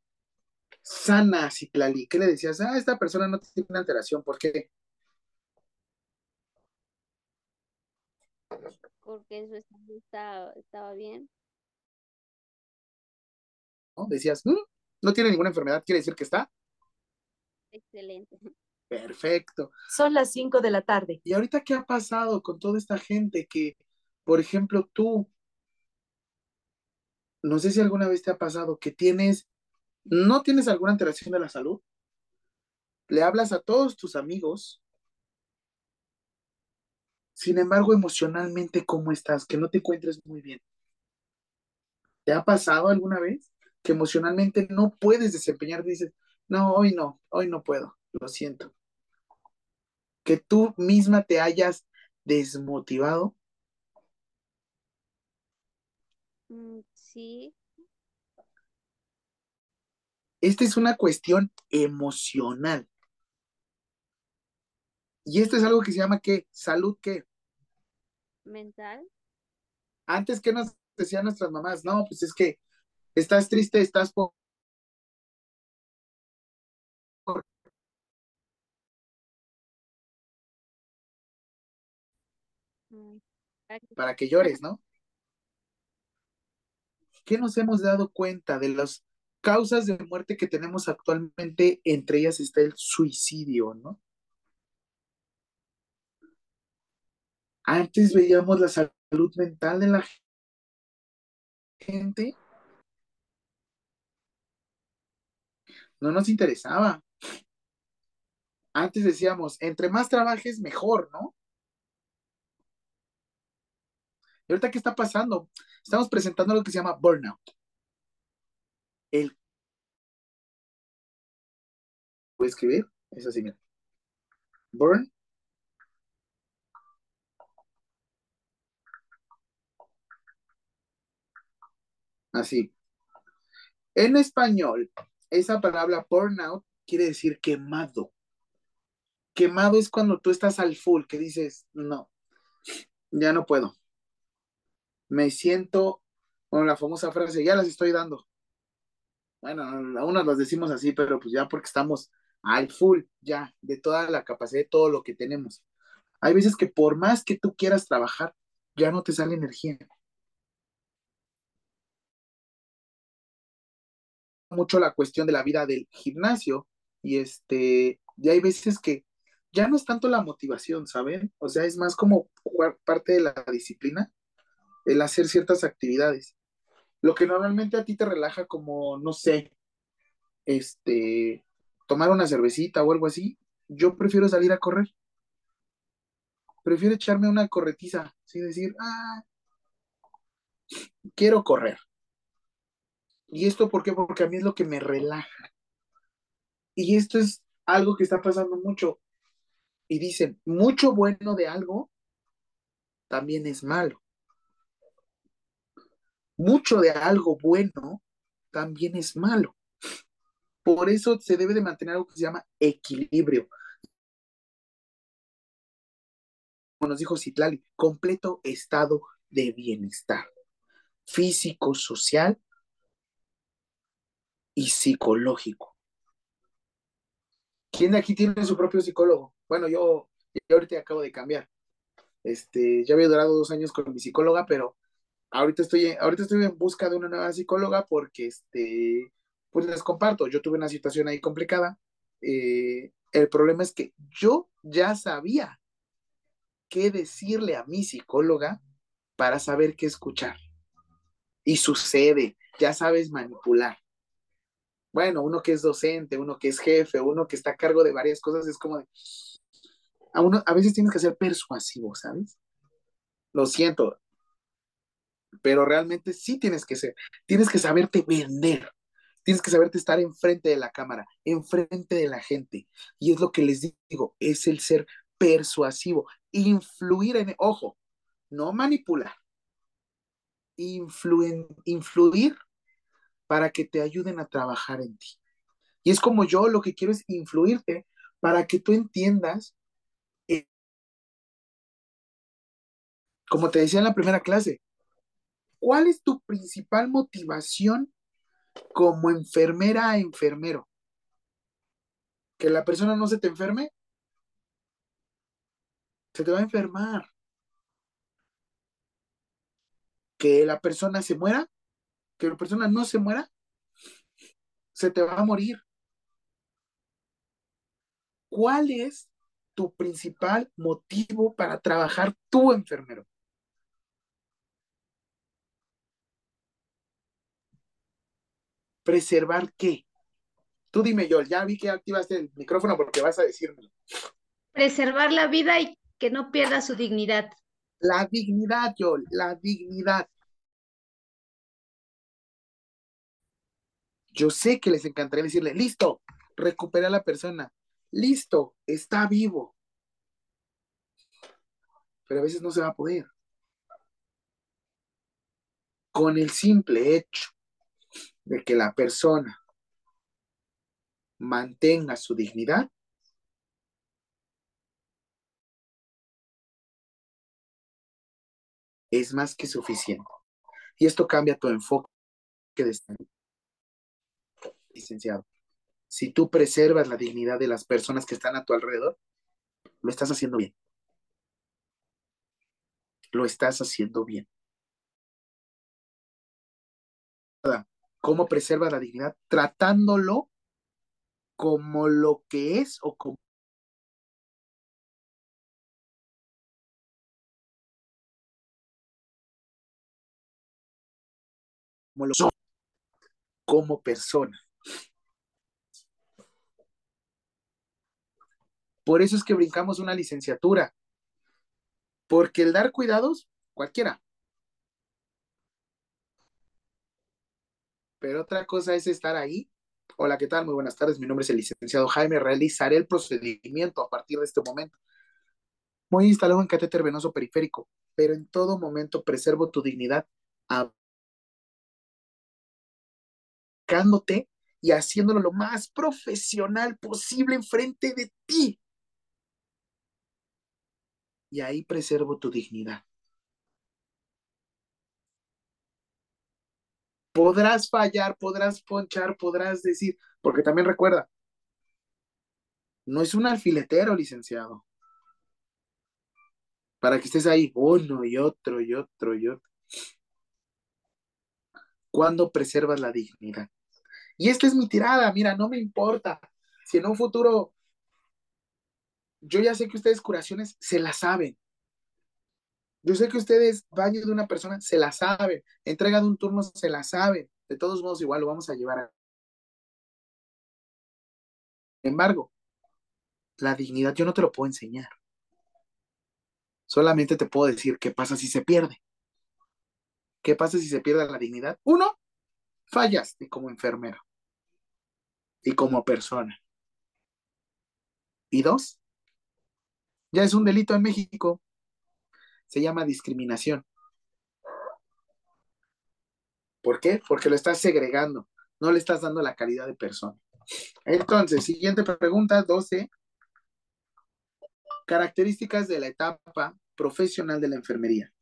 sana, Citlali? ¿Qué le decías? Ah, esta persona no tiene una alteración. ¿Por qué? Porque su estado está- estaba bien. ¿No? Decías, "Mm, no tiene ninguna enfermedad, quiere decir que está Excelente. perfecto. Son las 5 de la tarde. ¿Y ahorita qué ha pasado con toda esta gente que, por ejemplo, tú, no sé si alguna vez te ha pasado que tienes, no tienes alguna alteración de la salud? Le hablas a todos tus amigos, sin embargo, emocionalmente, ¿cómo estás? Que no te encuentres muy bien. ¿Te ha pasado alguna vez que emocionalmente no puedes desempeñar? Dices, no, hoy no, hoy no puedo, lo siento. Que tú misma te hayas desmotivado. Mm, Sí, Esta es una cuestión emocional. Y esto es algo que se llama ¿qué? Salud, ¿qué? Mental. Antes, ¿qué nos decían nuestras mamás? No, pues es que estás triste, estás por... Mm, para que llores, ¿no? ¿Qué nos hemos dado cuenta de las causas de muerte que tenemos actualmente? Entre ellas está el suicidio, ¿no? Antes veíamos la salud mental de la gente, no nos interesaba. Antes decíamos, entre más trabajes, mejor, ¿no? ¿Y ahorita qué está pasando? Estamos presentando lo que se llama burnout. ¿Puedo escribir? Es así, mira. Burn. Así. En español, esa palabra burnout quiere decir quemado. Quemado es cuando tú estás al full, que dices, no, ya no puedo. Me siento, con la famosa frase, ya las estoy dando. Bueno, a unas las decimos así, pero pues ya porque estamos al full, ya, de toda la capacidad, de todo lo que tenemos. Hay veces que por más que tú quieras trabajar, ya no te sale energía. Mucho la cuestión de la vida del gimnasio y este, y hay veces que ya no es tanto la motivación, ¿saben? O sea, es más como parte de la disciplina, el hacer ciertas actividades. Lo que normalmente a ti te relaja como, no sé, este, tomar una cervecita o algo así, yo prefiero salir a correr. Prefiero echarme una corretiza, así decir, ah, quiero correr. ¿Y esto por qué? Porque a mí es lo que me relaja. Y esto es algo que está pasando mucho. Y dicen, mucho bueno de algo también es malo. Mucho de algo bueno también es malo. Por eso se debe de mantener algo que se llama equilibrio. Como nos dijo Citlali, completo estado de bienestar físico, social y psicológico. ¿Quién de aquí tiene su propio psicólogo? Bueno, yo, yo ahorita acabo de cambiar. Este, ya había durado dos años con mi psicóloga, pero ahorita estoy, ahorita estoy en busca de una nueva psicóloga porque, este, pues les comparto, yo tuve una situación ahí complicada eh, el problema es que yo ya sabía qué decirle a mi psicóloga para saber qué escuchar. Y sucede, ya sabes manipular. Bueno, uno que es docente, uno que es jefe, uno que está a cargo de varias cosas, es como de, a uno, a veces tienes que ser persuasivo, ¿sabes? Lo siento, pero realmente sí tienes que ser, tienes que saberte vender, tienes que saberte estar enfrente de la cámara, enfrente de la gente. Y es lo que les digo, es el ser persuasivo, influir en, ojo, no manipular, influir para que te ayuden a trabajar en ti. Y es como yo lo que quiero es influirte para que tú entiendas, eh, como te decía en la primera clase, ¿cuál es tu principal motivación como enfermera a enfermero? ¿Que la persona no se te enferme? Se te va a enfermar. ¿Que la persona se muera? ¿Que la persona no se muera? Se te va a morir. ¿Cuál es tu principal motivo para trabajar tú, enfermero? ¿Preservar qué? Tú dime, yo, ya vi que activaste el micrófono porque vas a decirme. Preservar la vida y que no pierda su dignidad. La dignidad, yo, la dignidad. Yo sé que les encantaría decirle, listo, recupera a la persona, listo, está vivo. Pero a veces no se va a poder. Con el simple hecho de que la persona mantenga su dignidad, es más que suficiente. Y esto cambia tu enfoque de licenciado. Si tú preservas la dignidad de las personas que están a tu alrededor, lo estás haciendo bien. Lo estás haciendo bien. ¿Cómo preserva la dignidad? Tratándolo como lo que es o como como lo como persona. Por eso es que brincamos una licenciatura. Porque el dar cuidados, cualquiera. Pero otra cosa es estar ahí. Hola, ¿qué tal? Muy buenas tardes. Mi nombre es el licenciado Jaime. Realizaré el procedimiento a partir de este momento. Muy instalado en catéter venoso periférico, pero en todo momento preservo tu dignidad y haciéndolo lo más profesional posible enfrente de ti. Y ahí preservo tu dignidad. Podrás fallar, podrás ponchar, podrás decir, porque también recuerda, no es un alfiletero, licenciado. Para que estés ahí uno y otro y otro y otro. Cuando preservas la dignidad. Y esta es mi tirada, mira, no me importa. Si en un futuro, yo ya sé que ustedes curaciones se la saben. Yo sé que ustedes baño de una persona se la saben, entrega de un turno se la saben. De todos modos, igual lo vamos a llevar a... Sin embargo, la dignidad yo no te lo puedo enseñar. Solamente te puedo decir qué pasa si se pierde. ¿Qué pasa si se pierde la dignidad? Uno, fallaste como enfermero y como persona. Y dos, ya es un delito en México. Se llama discriminación. ¿Por qué? Porque lo estás segregando, no le estás dando la calidad de persona. Entonces, siguiente pregunta, 12. Características de la etapa profesional de la enfermería.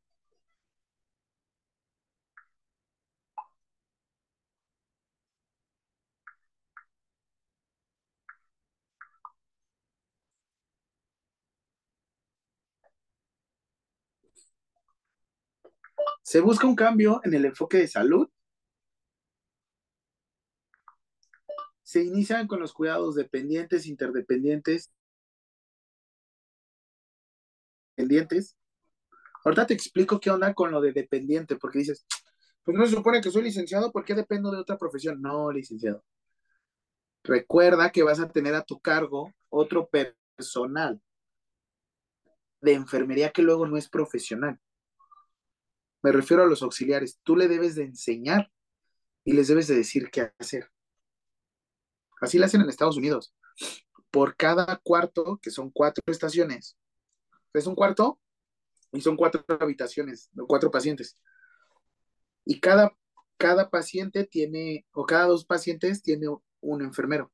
Se busca un cambio en el enfoque de salud. Se inician con los cuidados dependientes, interdependientes, dependientes. Ahorita te explico qué onda con lo de dependiente, porque dices, pues no se supone que soy licenciado, ¿por qué dependo de otra profesión? No, licenciado. Recuerda que vas a tener a tu cargo otro personal de enfermería que luego no es profesional. Me refiero a los auxiliares. Tú le debes de enseñar y les debes de decir qué hacer. Así lo hacen en Estados Unidos. Por cada cuarto, que son cuatro estaciones, es un cuarto y son cuatro habitaciones, cuatro pacientes. Y cada, cada paciente tiene, o cada dos pacientes tiene un enfermero.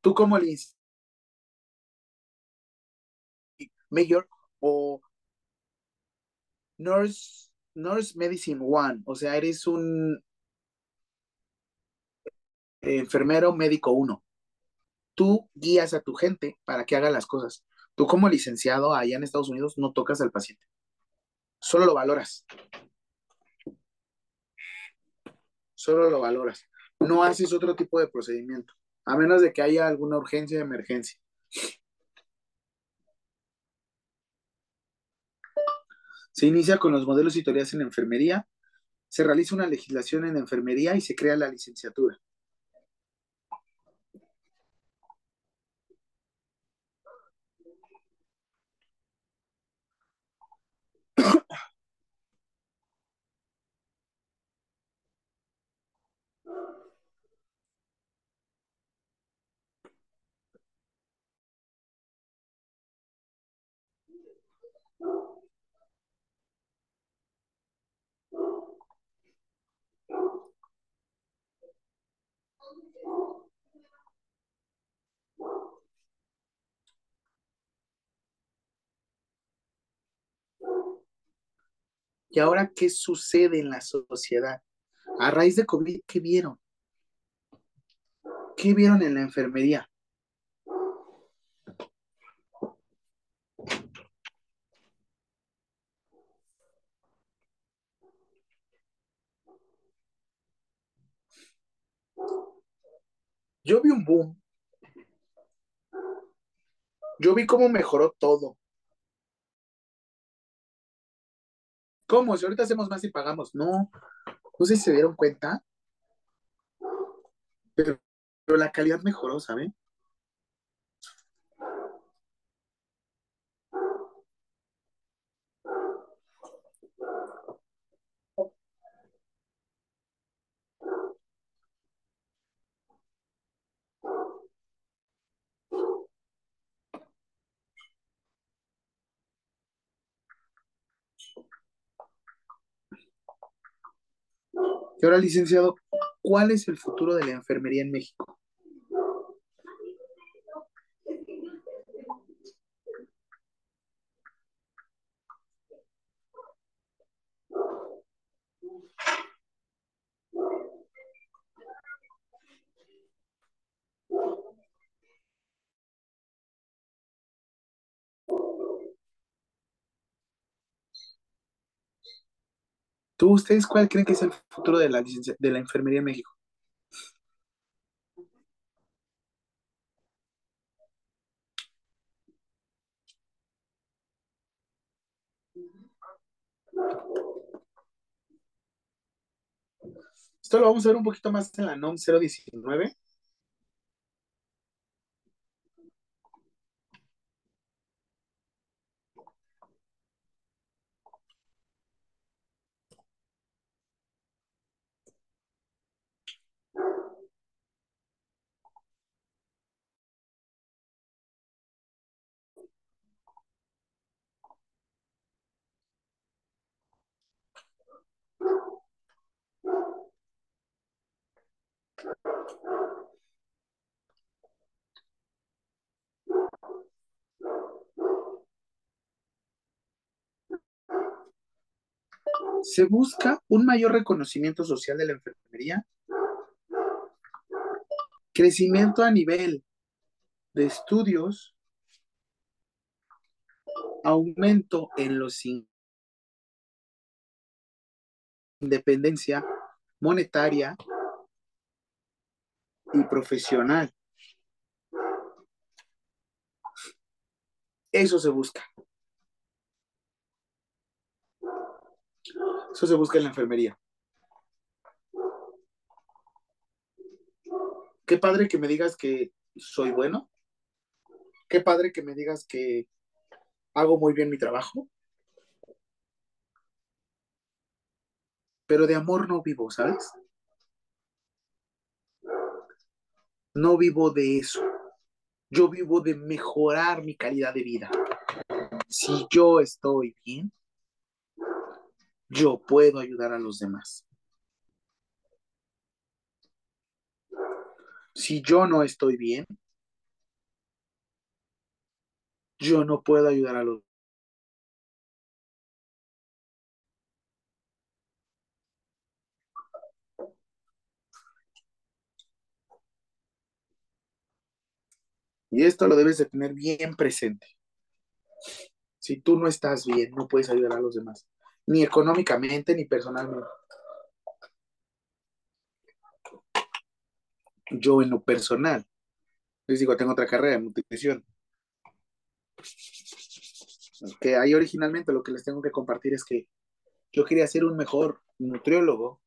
Tú como el mayor o nurse, nurse medicine one, o sea, eres un enfermero médico uno. Tú guías a tu gente para que haga las cosas. Tú como licenciado allá en Estados Unidos no tocas al paciente. Solo lo valoras. Solo lo valoras. No haces otro tipo de procedimiento, a menos de que haya alguna urgencia o emergencia. Se inicia con los modelos y teorías en enfermería, se realiza una legislación en enfermería y se crea la licenciatura. ¿Y ahora qué sucede en la sociedad? A raíz de COVID, ¿qué vieron? ¿Qué vieron en la enfermería? Yo vi un boom. Yo vi cómo mejoró todo. ¿Cómo? Si ahorita hacemos más y pagamos. No, no sé si se dieron cuenta, pero, pero la calidad mejoró, ¿saben? Licenciado, ¿cuál es el futuro de la enfermería en México? ¿Tú, ustedes, cuál creen que es el futuro de la de la enfermería en México? Esto lo vamos a ver un poquito más en la NOM 019. Se busca un mayor reconocimiento social de la enfermería, crecimiento a nivel de estudios, aumento en los independencia monetaria, y profesional. Eso se busca. Eso se busca en la enfermería. Qué padre que me digas que soy bueno. Qué padre que me digas que hago muy bien mi trabajo. Pero de amor no vivo, ¿sabes? No vivo de eso. Yo vivo de mejorar mi calidad de vida. Si yo estoy bien, yo puedo ayudar a los demás. Si yo no estoy bien, yo no puedo ayudar a los Y esto lo debes de tener bien presente. Si tú no estás bien, no puedes ayudar a los demás, ni económicamente ni personalmente. Yo en lo personal, les digo, tengo otra carrera en nutrición. Que ahí originalmente lo que les tengo que compartir es que yo quería ser un mejor nutriólogo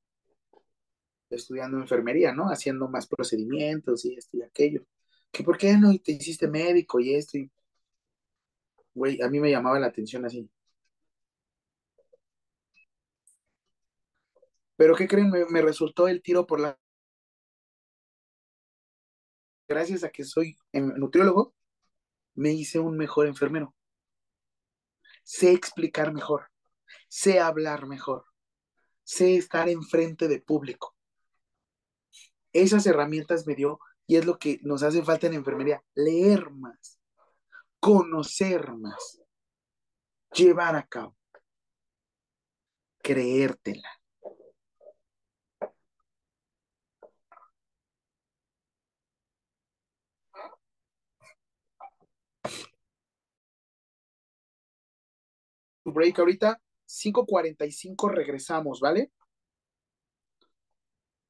estudiando enfermería, ¿no? Haciendo más procedimientos y esto y aquello. Que por qué no te hiciste médico y esto y güey, a mí me llamaba la atención así. Pero ¿qué creen? Me, resultó el tiro por la gracias a que soy nutriólogo, me hice un mejor enfermero. Sé explicar mejor, sé hablar mejor, sé estar enfrente de público. Esas herramientas me dio y es lo que nos hace falta en enfermería, leer más, conocer más, llevar a cabo, creértela. Break ahorita, 5.45 regresamos, ¿vale?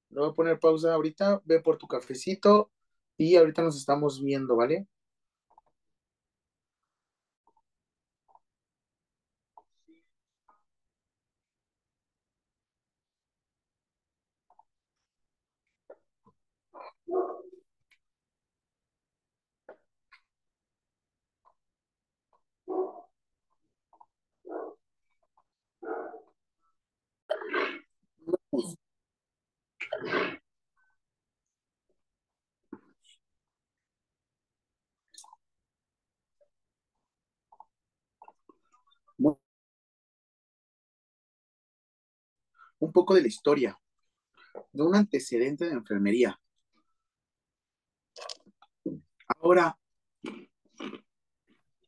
Le voy a poner pausa ahorita, ve por tu cafecito y ahorita nos estamos viendo, ¿vale? Un poco de la historia, de un antecedente de enfermería. Ahora,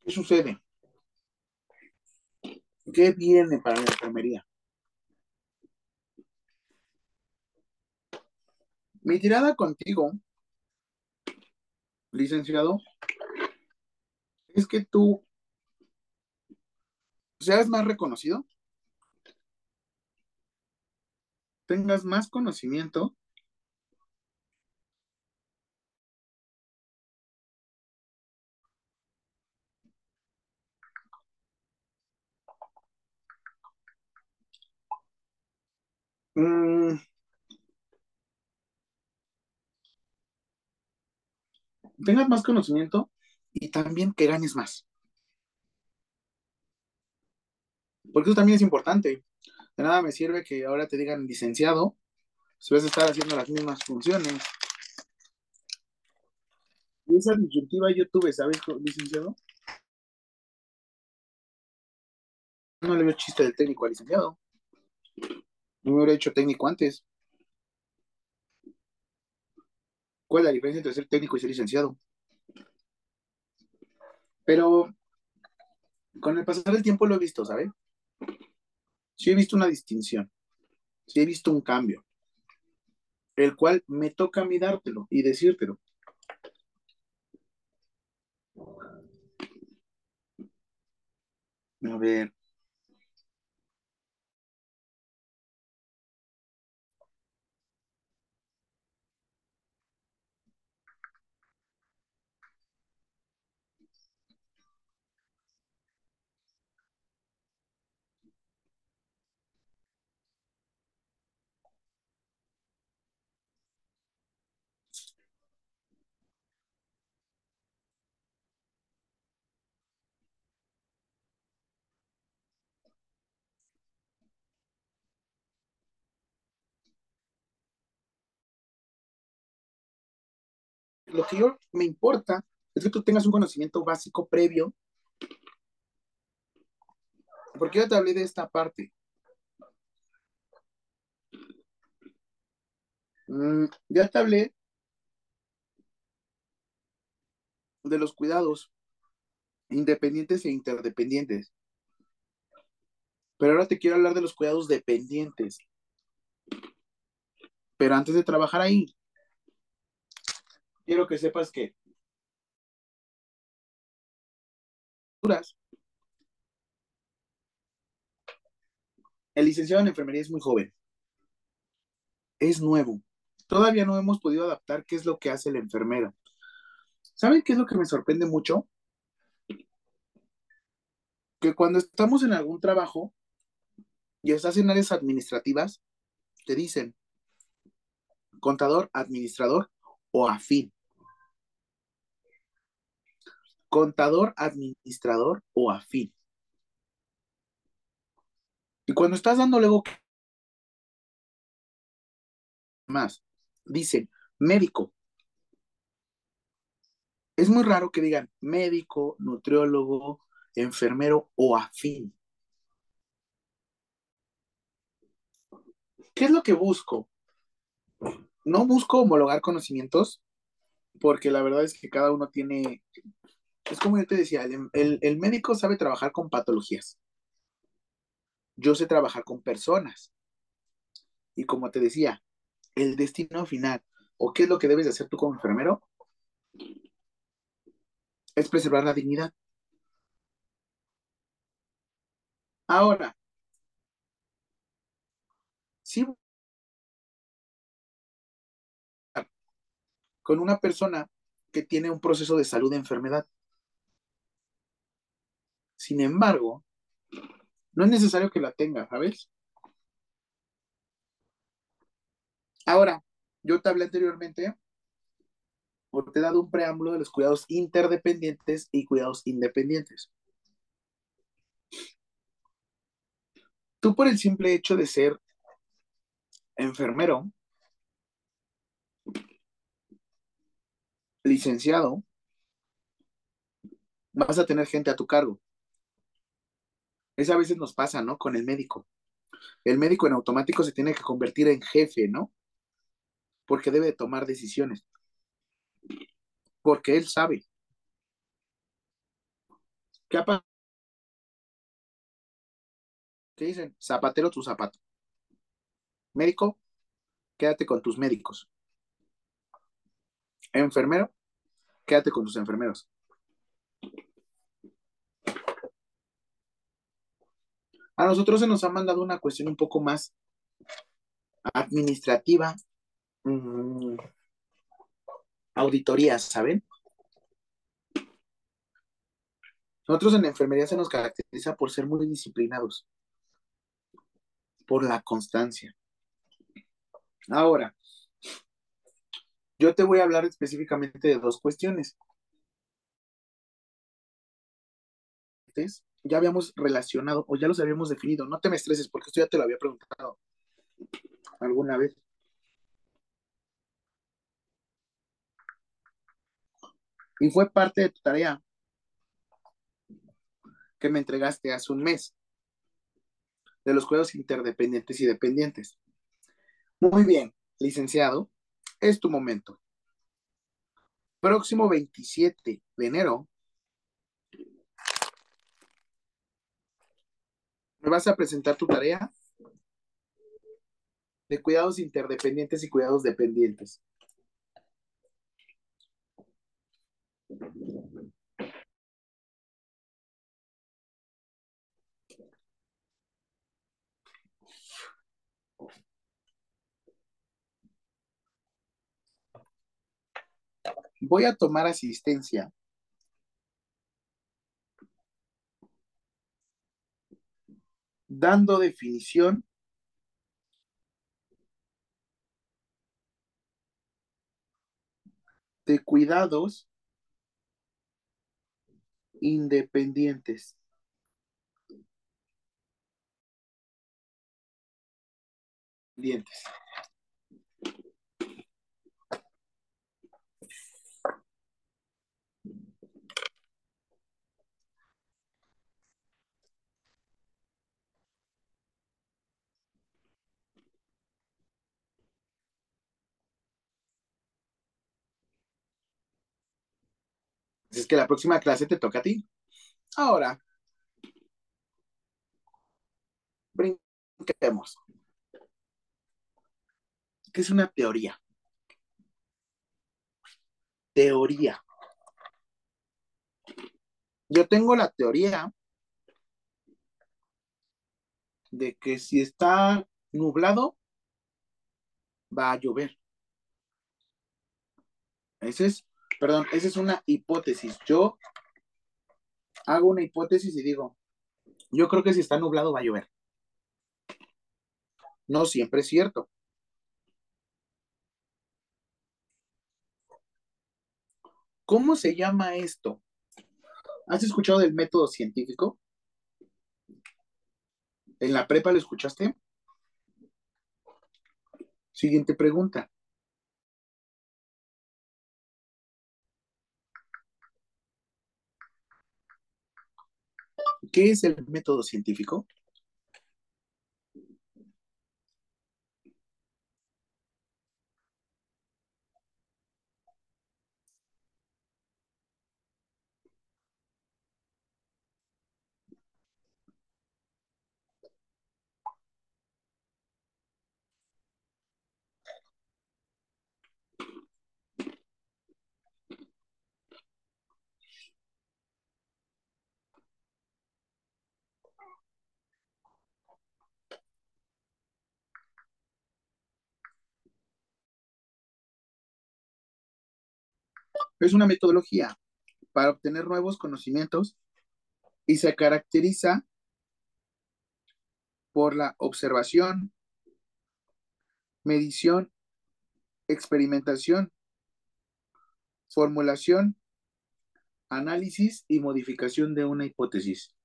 ¿qué sucede? ¿Qué viene para la enfermería? Mi tirada contigo, licenciado, es que tú seas más reconocido, tengas más conocimiento mm, tengas más conocimiento y también que ganes más. Porque eso también es importante. Nada me sirve que ahora te digan licenciado si vas a estar haciendo las mismas funciones. Y esa disyuntiva yo tuve, ¿sabes, licenciado? No le veo chiste del técnico al licenciado. No me hubiera hecho técnico antes. ¿Cuál es la diferencia entre ser técnico y ser licenciado? Pero con el pasar del tiempo lo he visto, ¿sabes? Sí he visto una distinción, sí he visto un cambio, el cual me toca a mí dártelo y decírtelo. A ver. Lo que yo me importa es que tú tengas un conocimiento básico previo. Porque yo te hablé de esta parte. Mm, ya te hablé de los cuidados independientes e interdependientes. Pero ahora te quiero hablar de los cuidados dependientes. Pero antes de trabajar ahí, quiero que sepas que el licenciado en enfermería es muy joven. Es nuevo. Todavía no hemos podido adaptar qué es lo que hace el enfermero. ¿Saben qué es lo que me sorprende mucho? Que cuando estamos en algún trabajo y estás en áreas administrativas, te dicen contador, administrador o afín. Contador, administrador o afín. Y cuando estás dando luego más, dicen médico. Es muy raro que digan médico, nutriólogo, enfermero o afín. ¿Qué es lo que busco? No busco homologar conocimientos, porque la verdad es que cada uno tiene, es como yo te decía, el, médico sabe trabajar con patologías. Yo sé trabajar con personas. Y como te decía, el destino final, o qué es lo que debes de hacer tú como enfermero, es preservar la dignidad. Ahora, si con una persona que tiene un proceso de salud de enfermedad. Sin embargo, no es necesario que la tenga, ¿sabes? Ahora, yo te hablé anteriormente, o te he dado un preámbulo de los cuidados interdependientes y cuidados independientes. Tú por el simple hecho de ser enfermero, licenciado, vas a tener gente a tu cargo. Eso a veces nos pasa, ¿no? Con el médico. El médico en automático se tiene que convertir en jefe, ¿no? Porque debe tomar decisiones. Porque él sabe. ¿Qué pasa? ¿Qué dicen? Zapatero tu zapato. Médico, quédate con tus médicos. Enfermero, quédate con tus enfermeros. A nosotros se nos ha mandado una cuestión un poco más administrativa, mmm, auditorías, ¿saben? Nosotros en la enfermería se nos caracteriza por ser muy disciplinados, por la constancia. Ahora, yo te voy a hablar específicamente de dos cuestiones. Ya habíamos relacionado o ya los habíamos definido. No te me estreses porque esto ya te lo había preguntado alguna vez. Y fue parte de tu tarea que me entregaste hace un mes de los cuidados interdependientes y dependientes. Muy bien, licenciado, es tu momento. Próximo 27 de enero, me vas a presentar tu tarea de cuidados interdependientes y cuidados dependientes. Voy a tomar asistencia. Dando definición de cuidados independientes. Dientes. Es que la próxima clase te toca a ti. Ahora, brinquemos. ¿Qué es una teoría? Teoría. Yo tengo la teoría de que si está nublado, va a llover. Ese es, perdón, esa es una hipótesis. Yo hago una hipótesis y digo, yo creo que si está nublado va a llover. No siempre es cierto. ¿Cómo se llama esto? ¿Has escuchado del método científico? ¿En la prepa lo escuchaste? Siguiente pregunta. ¿Qué es el método científico? Es una metodología para obtener nuevos conocimientos y se caracteriza por la observación, medición, experimentación, formulación, análisis y modificación de una hipótesis.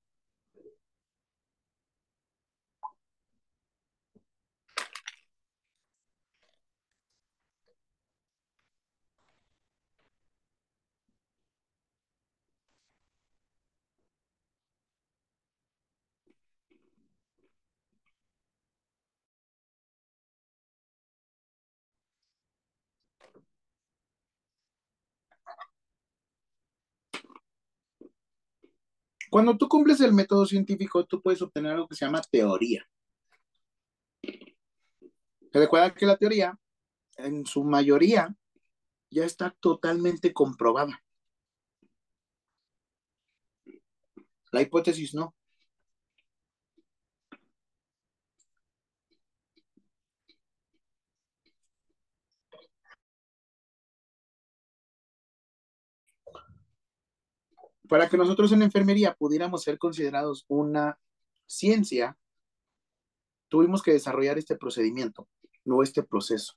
Cuando tú cumples el método científico, tú puedes obtener algo que se llama teoría. Recuerda que la teoría, en su mayoría, ya está totalmente comprobada. La hipótesis no. Para que nosotros en enfermería pudiéramos ser considerados una ciencia, tuvimos que desarrollar este procedimiento, no este proceso.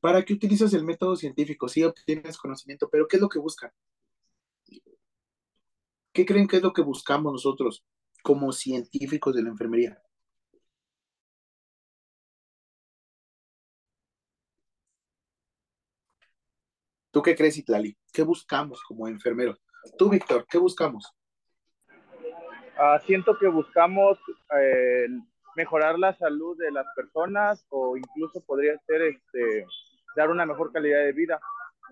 ¿Para qué utilizas el método científico? Sí, obtienes conocimiento, pero ¿qué es lo que buscan? ¿Qué creen que es lo que buscamos nosotros como científicos de la enfermería? ¿Tú qué crees, Itlali? ¿Qué buscamos como enfermeros? Tú, Víctor, ¿qué buscamos? Uh, siento que buscamos eh, mejorar la salud de las personas o incluso podría ser este, dar una mejor calidad de vida.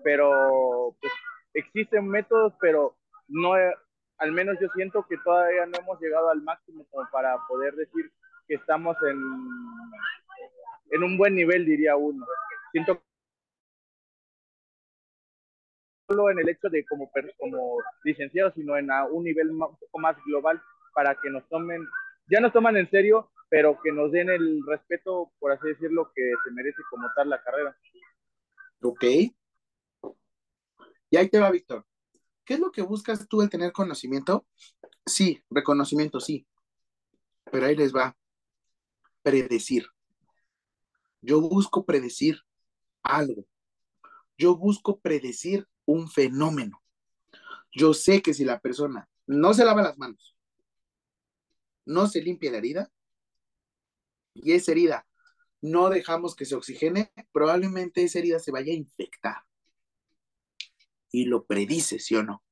Pero pues, existen métodos, pero no, al menos yo siento que todavía no hemos llegado al máximo como para poder decir que estamos en, en un buen nivel, diría uno. Siento solo en el hecho de como, como licenciados, sino en un nivel un poco más global para que nos tomen, ya nos toman en serio, pero que nos den el respeto, por así decirlo, que se merece como tal la carrera. Ok. Y ahí te va, Víctor. ¿Qué es lo que buscas tú al tener conocimiento? Sí, reconocimiento, sí. Pero ahí les va. Predecir. Yo busco predecir algo. Yo busco predecir un fenómeno. Yo sé que si la persona no se lava las manos, no se limpia la herida, y esa herida no dejamos que se oxigene, probablemente esa herida se vaya a infectar. Y lo predice, ¿sí o no?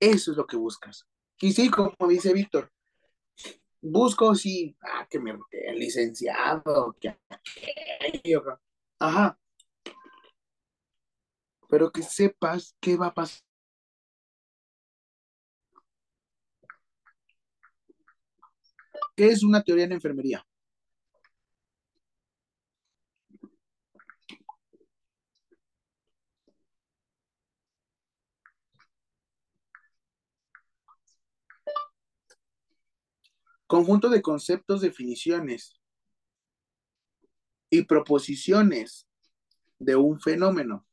Eso es lo que buscas. Y sí, como dice Víctor, busco sí, ah, que me el licenciado, que aquello, que- ajá. Pero que sepas qué va a pasar. ¿Qué es una teoría en enfermería? Conjunto de conceptos, definiciones y proposiciones de un fenómeno.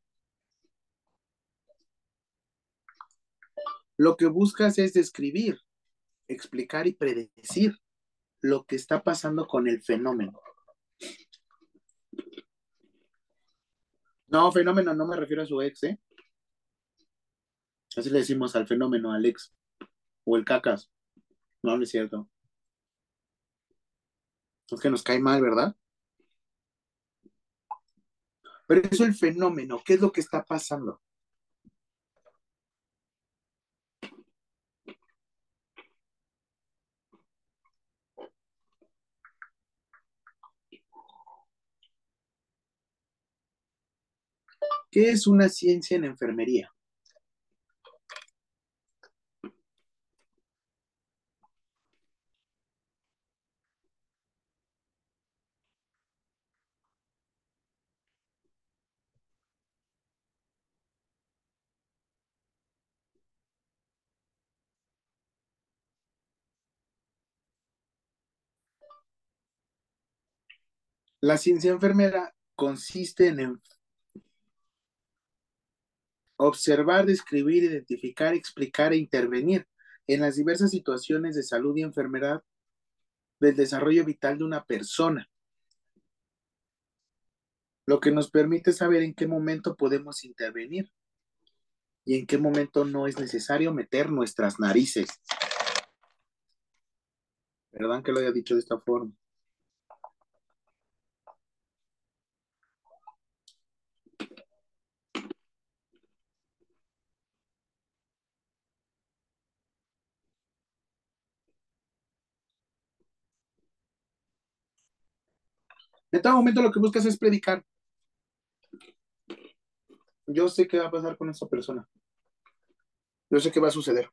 Lo que buscas es describir, explicar y predecir lo que está pasando con el fenómeno. No, fenómeno, no me refiero a su ex, ¿eh? Así le decimos al fenómeno, al ex. O el cacas. No, no es cierto. Es que nos cae mal, ¿verdad? Pero eso el fenómeno, ¿qué es lo que está pasando? ¿Qué es una ciencia en enfermería? La ciencia enfermera consiste en observar, describir, identificar, explicar e intervenir en las diversas situaciones de salud y enfermedad del desarrollo vital de una persona, lo que nos permite saber en qué momento podemos intervenir y en qué momento no es necesario meter nuestras narices. ¿Verdad que lo haya dicho de esta forma? En todo momento lo que buscas es predicar. Yo sé qué va a pasar con esta persona. Yo sé qué va a suceder.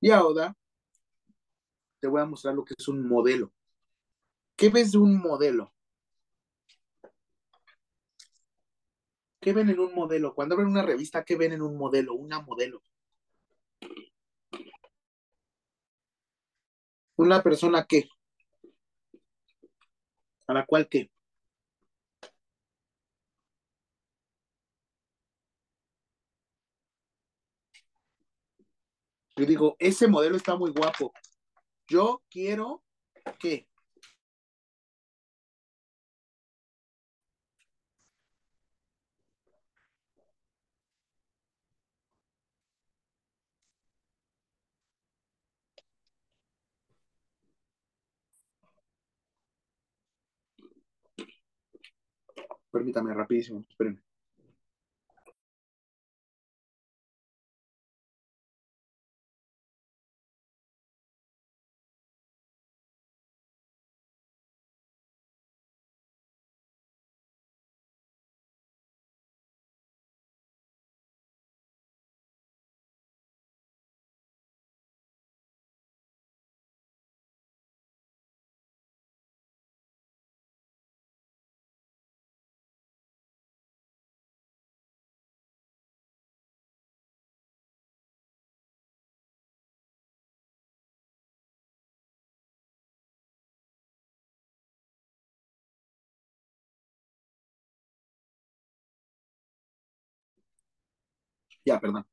Y ahora te voy a mostrar lo que es un modelo. ¿Qué ves de un modelo? ¿Qué ven en un modelo? Cuando abren una revista, ¿qué ven en un modelo? Una modelo. Una persona que, a la cual qué. Yo digo, ese modelo está muy guapo. Yo quiero que. Permítame, rapidísimo, espérenme. Ya, perdón.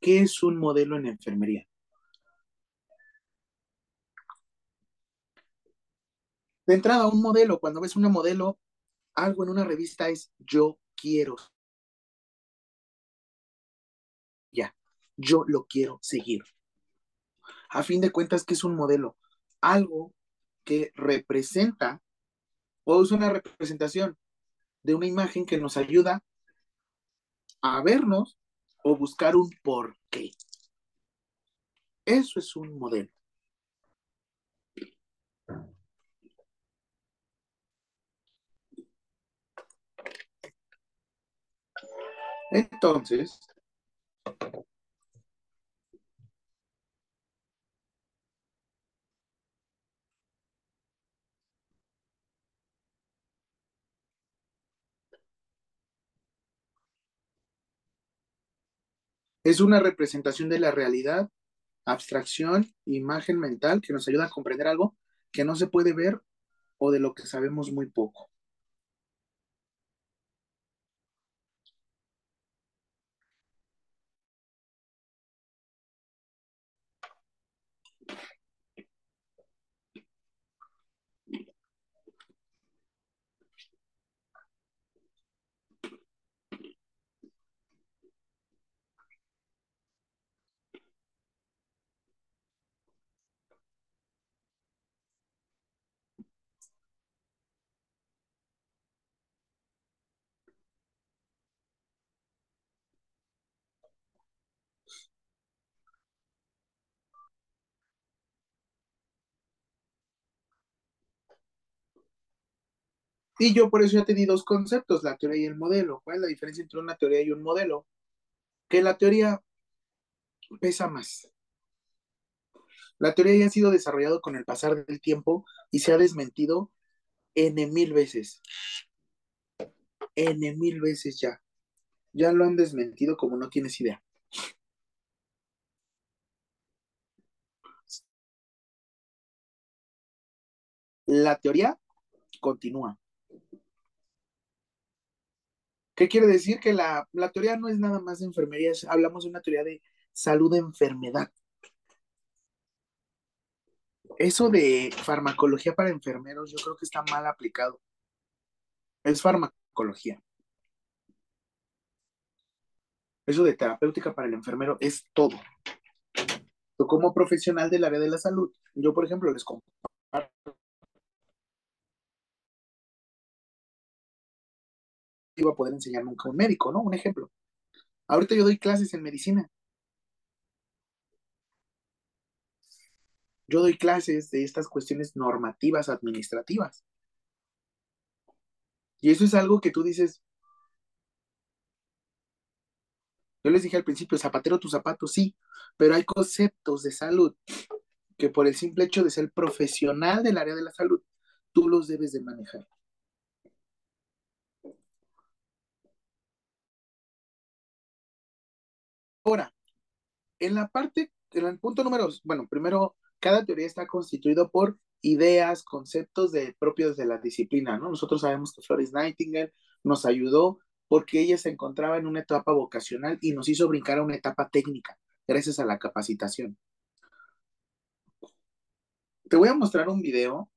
¿Qué es un modelo en enfermería? De entrada, un modelo, cuando ves una modelo, algo en una revista es yo quiero. Ya, yo lo quiero seguir. A fin de cuentas, que es un modelo? Algo que representa o es una representación de una imagen que nos ayuda a vernos o buscar un porqué. Eso es un modelo. Entonces, es una representación de la realidad, abstracción, imagen mental que nos ayuda a comprender algo que no se puede ver o de lo que sabemos muy poco. Y yo por eso ya te di dos conceptos, la teoría y el modelo. ¿Cuál es la diferencia entre una teoría y un modelo? Que la teoría pesa más. La teoría ya ha sido desarrollado con el pasar del tiempo y se ha desmentido N mil veces. N mil veces ya. Ya lo han desmentido como no tienes idea. La teoría continúa. ¿Qué quiere decir? Que la, la teoría no es nada más de enfermería, hablamos de una teoría de salud de enfermedad. Eso de farmacología para enfermeros, yo creo que está mal aplicado. Es farmacología. Eso de terapéutica para el enfermero es todo. Yo como profesional del área de la salud, yo por ejemplo les comparto iba a poder enseñar nunca un médico, ¿no? Un ejemplo. Ahorita yo doy clases en medicina. Yo doy clases de estas cuestiones normativas administrativas. Y eso es algo que tú dices, yo les dije al principio, zapatero tu zapato, sí, pero hay conceptos de salud que por el simple hecho de ser profesional del área de la salud, tú los debes de manejar. Ahora, en la parte, en el punto número, bueno, primero, cada teoría está constituido por ideas, conceptos de, propios de la disciplina, ¿no? Nosotros sabemos que Florence Nightingale nos ayudó porque ella se encontraba en una etapa vocacional y nos hizo brincar a una etapa técnica, gracias a la capacitación. Te voy a mostrar un video.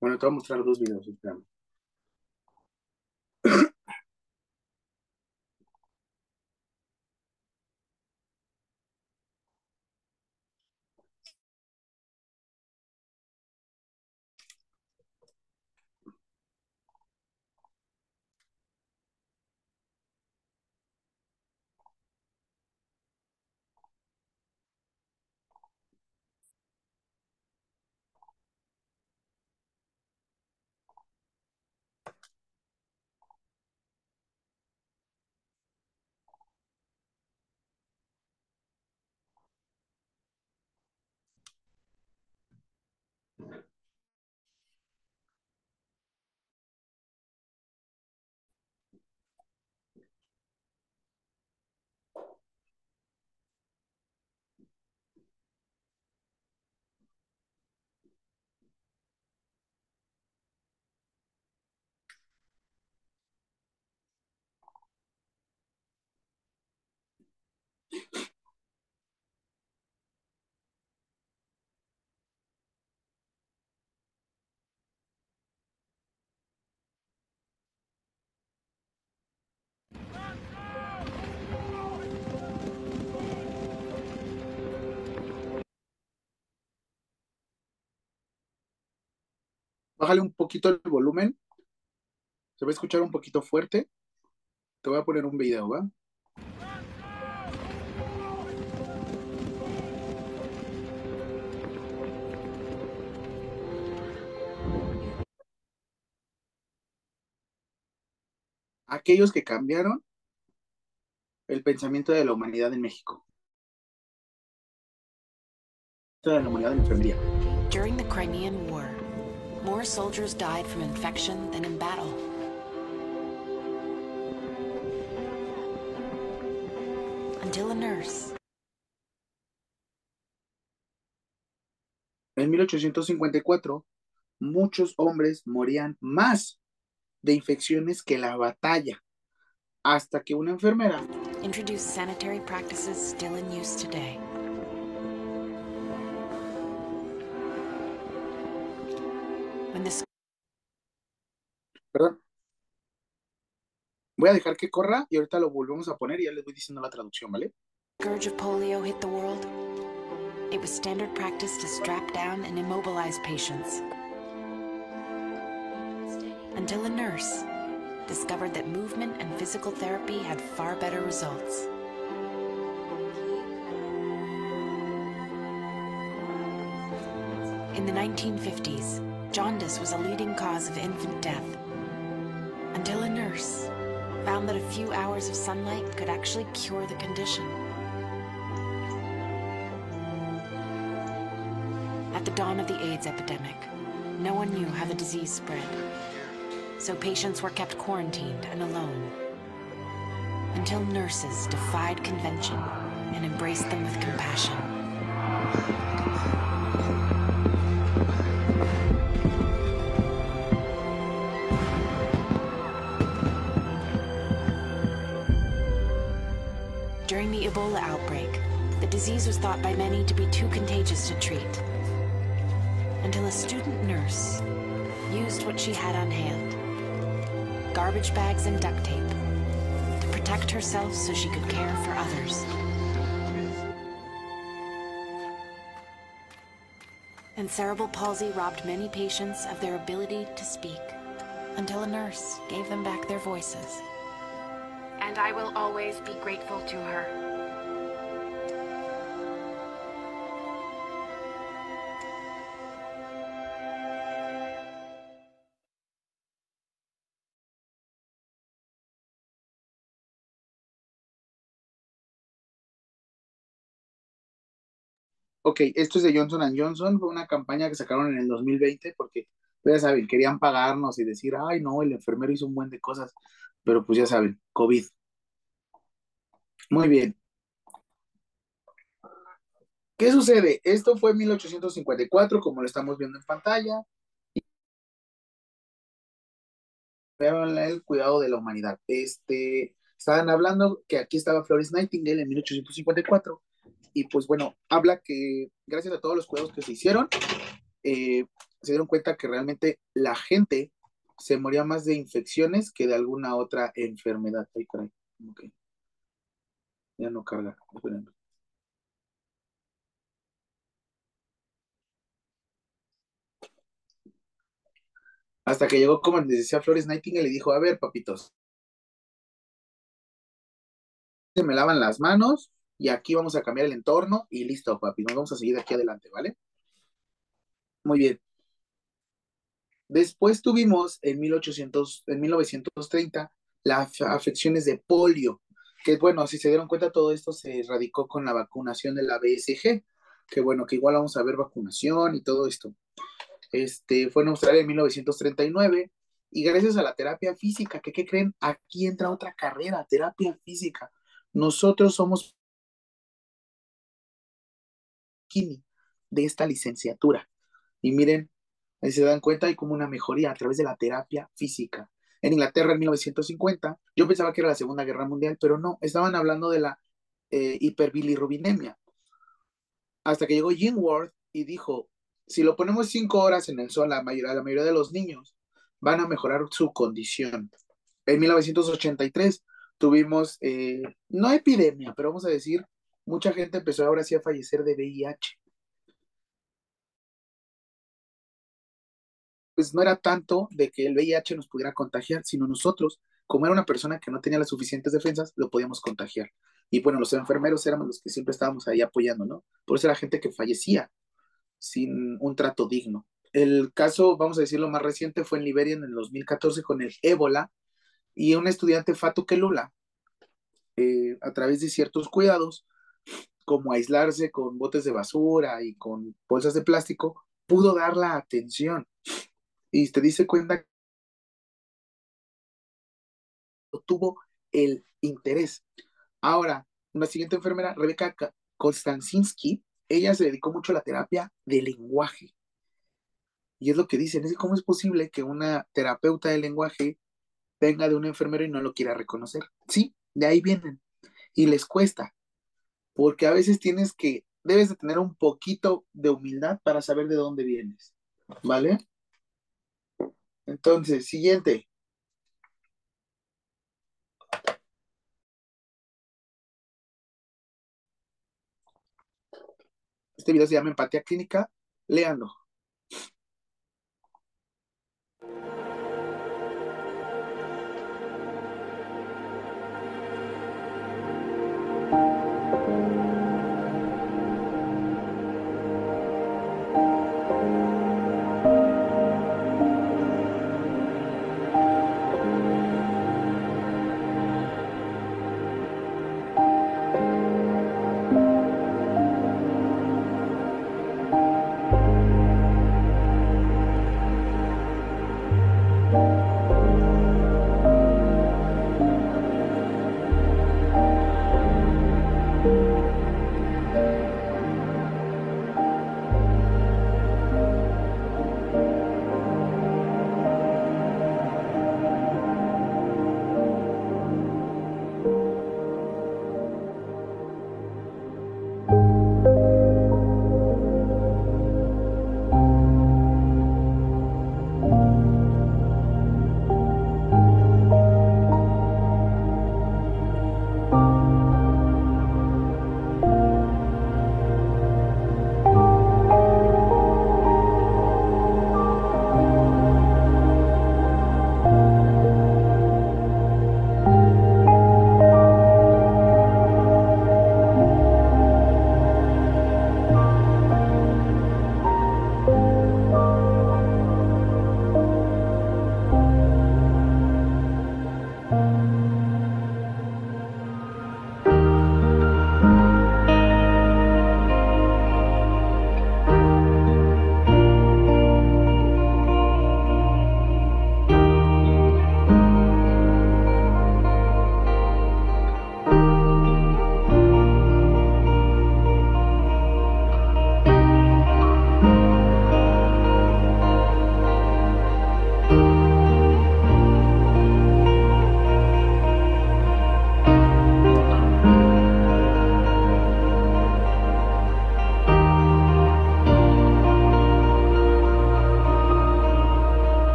Bueno, te voy a mostrar dos videos, espérame. Bájale un poquito el volumen. Se va a escuchar un poquito fuerte. Te voy a poner un video, ¿va? Aquellos que cambiaron el pensamiento de la humanidad en México. De la humanidad en. During the Crimean War, more soldiers died from infection than in battle. Until a nurse, En 1854, muchos hombres morían más de infecciones que la batalla, hasta que una enfermera introduced sanitary practices still in use today. When the Perdón. Voy a dejar que corra y ahorita lo volvemos a poner y ya les voy diciendo la traducción, ¿vale? scourge of polio hit the world, it was standard practice to strap down and immobilize patients. Until a nurse discovered that movement and physical therapy had far better results. In the 1950s, jaundice was a leading cause of infant death. Until a nurse found that a few hours of sunlight could actually cure the condition. At the dawn of the AIDS epidemic, no one knew how the disease spread. So patients were kept quarantined and alone. Until nurses defied convention and embraced them with compassion. Ebola outbreak, the disease was thought by many to be too contagious to treat. Until a student nurse used what she had on hand garbage bags and duct tape to protect herself so she could care for others. And cerebral palsy robbed many patients of their ability to speak until a nurse gave them back their voices. And I will always be grateful to her. Ok, esto es de Johnson Johnson, fue una campaña que sacaron en el 2020 porque, pues, ya saben, querían pagarnos y decir, ay, no, el enfermero hizo un buen de cosas, pero pues ya saben, COVID. Muy bien. ¿Qué sucede? Esto fue en 1854, como lo estamos viendo en pantalla. Vean el cuidado de la humanidad. Este, estaban hablando que aquí estaba Florence Nightingale en 1854 y pues bueno, habla que gracias a todos los cuidados que se hicieron, eh, se dieron cuenta que realmente la gente se moría más de infecciones que de alguna otra enfermedad. Ay, caray, ok. Ya no carga, espérenme. Hasta que llegó, como les decía Flores Nightingale, y dijo, a ver, papitos, se me lavan las manos, y aquí vamos a cambiar el entorno y listo, papi, nos vamos a seguir aquí adelante, ¿vale? Muy bien. Después tuvimos en 1800, en 1930 las afecciones de polio, que bueno, si se dieron cuenta, todo esto se erradicó con la vacunación de la BSG, que bueno, que igual vamos a ver vacunación y todo esto. Este, fue en Australia en 1939 y gracias a la terapia física, que qué creen? Aquí entra otra carrera, terapia física. Nosotros somos de esta licenciatura. Y miren, se dan cuenta, hay como una mejoría a través de la terapia física. En Inglaterra en 1950, yo pensaba que era la Segunda Guerra Mundial, pero no, estaban hablando de la eh, hiperbilirrubinemia. Hasta que llegó Jim Ward y dijo, si lo ponemos cinco horas en el sol, la mayoría, la mayoría de los niños van a mejorar su condición. En 1983 tuvimos, eh, no epidemia, pero vamos a decir, mucha gente empezó ahora sí a fallecer de VIH. pues no era tanto de que el VIH nos pudiera contagiar, sino nosotros, como era una persona que no tenía las suficientes defensas, lo podíamos contagiar. Y bueno, los enfermeros éramos los que siempre estábamos ahí apoyando, ¿no? Por eso era gente que fallecía sin un trato digno. El caso, vamos a decirlo, más reciente fue en Liberia en el 2014 con el ébola y un estudiante Fatu Kelula, eh, a través de ciertos cuidados, como aislarse con botes de basura y con bolsas de plástico, pudo dar la atención. Y te dice cuenta tuvo el interés. Ahora, una siguiente enfermera, Rebeca Konstantinski, ella se dedicó mucho a la terapia de lenguaje. Y es lo que dicen, es cómo es posible que una terapeuta de lenguaje venga de un enfermero y no lo quiera reconocer. Sí, de ahí vienen. Y les cuesta, porque a veces tienes que, debes de tener un poquito de humildad para saber de dónde vienes. ¿Vale? Entonces, siguiente. Este video se llama Empatía Clínica. Léanlo.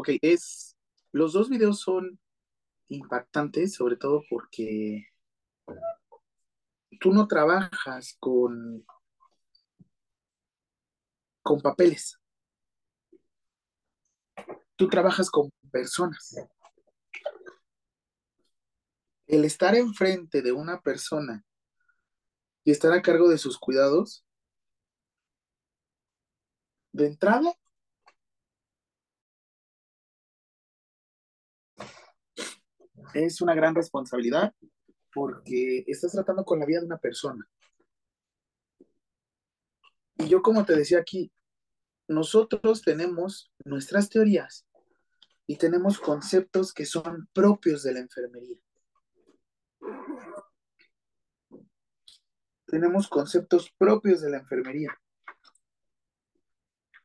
Ok, es, los dos videos son impactantes, sobre todo porque tú no trabajas con, con papeles. Tú trabajas con personas. El estar enfrente de una persona y estar a cargo de sus cuidados, de entrada, es una gran responsabilidad porque estás tratando con la vida de una persona. Y yo, como te decía aquí, nosotros tenemos nuestras teorías y tenemos conceptos que son propios de la enfermería. Tenemos conceptos propios de la enfermería.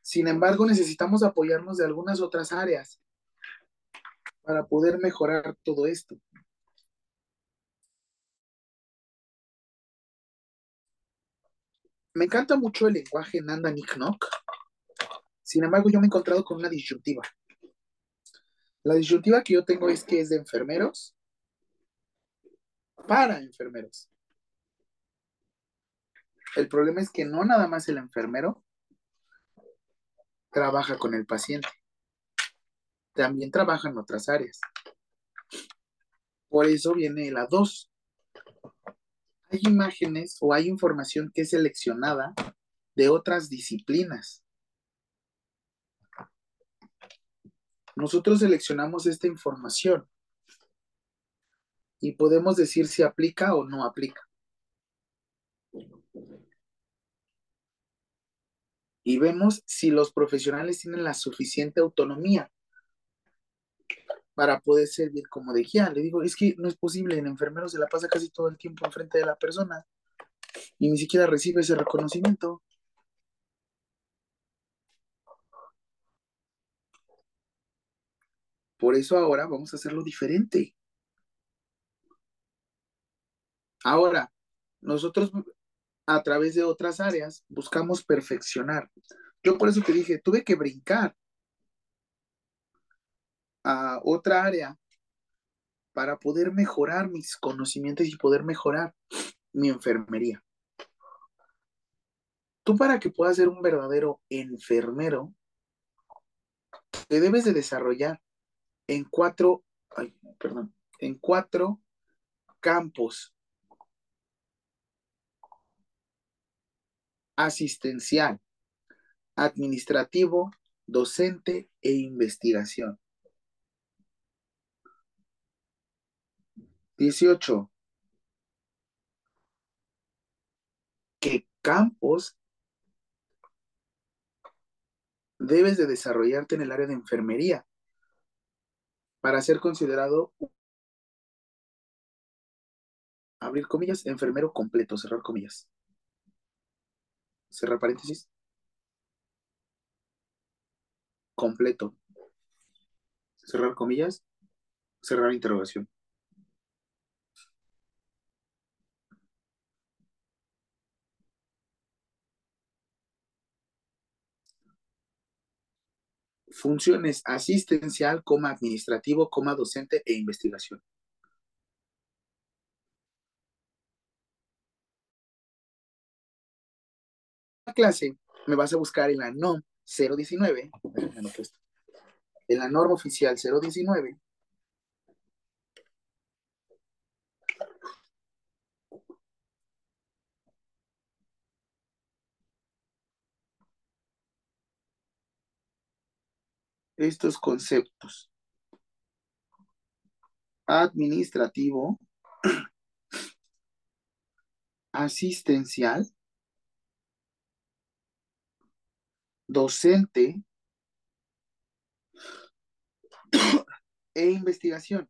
Sin embargo, necesitamos apoyarnos de algunas otras áreas para poder mejorar todo esto. Me encanta mucho el lenguaje Nanda Niknok. Sin embargo, yo me he encontrado con una disyuntiva. La disyuntiva que yo tengo es que es de enfermeros para enfermeros. El problema es que no nada más el enfermero trabaja con el paciente. También trabaja en otras áreas. Por eso viene la 2. Hay imágenes o hay información que es seleccionada de otras disciplinas. Nosotros seleccionamos esta información y podemos decir si aplica o no aplica. Y vemos si los profesionales tienen la suficiente autonomía para poder servir como de guía. Le digo, es que no es posible, el enfermero se la pasa casi todo el tiempo enfrente de la persona y ni siquiera recibe ese reconocimiento. Por eso ahora vamos a hacerlo diferente. Ahora, nosotros a través de otras áreas buscamos perfeccionar. Yo por eso te dije, tuve que brincar a otra área para poder mejorar mis conocimientos y poder mejorar mi enfermería. Tú para que puedas ser un verdadero enfermero, te debes de desarrollar en cuatro, ay, perdón, en cuatro campos. Asistencial, administrativo, docente e investigación. 18. ¿Qué campos debes de desarrollarte en el área de enfermería para ser considerado, abrir comillas, enfermero completo, cerrar comillas? Cerrar paréntesis. Completo. Cerrar comillas. Cerrar interrogación. Funciones asistencial, coma administrativo, coma docente e investigación. La clase me vas a buscar en la NOM 019, en la norma oficial 019, estos conceptos. Administrativo, <clears throat> asistencial, docente <clears throat> e investigación.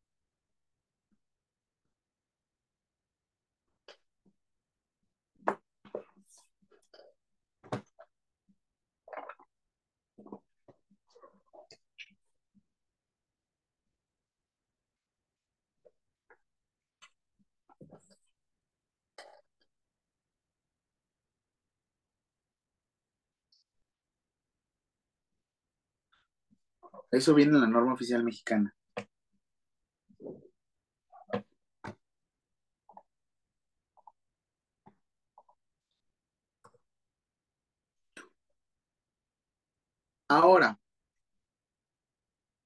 Eso viene en la norma oficial mexicana. Ahora,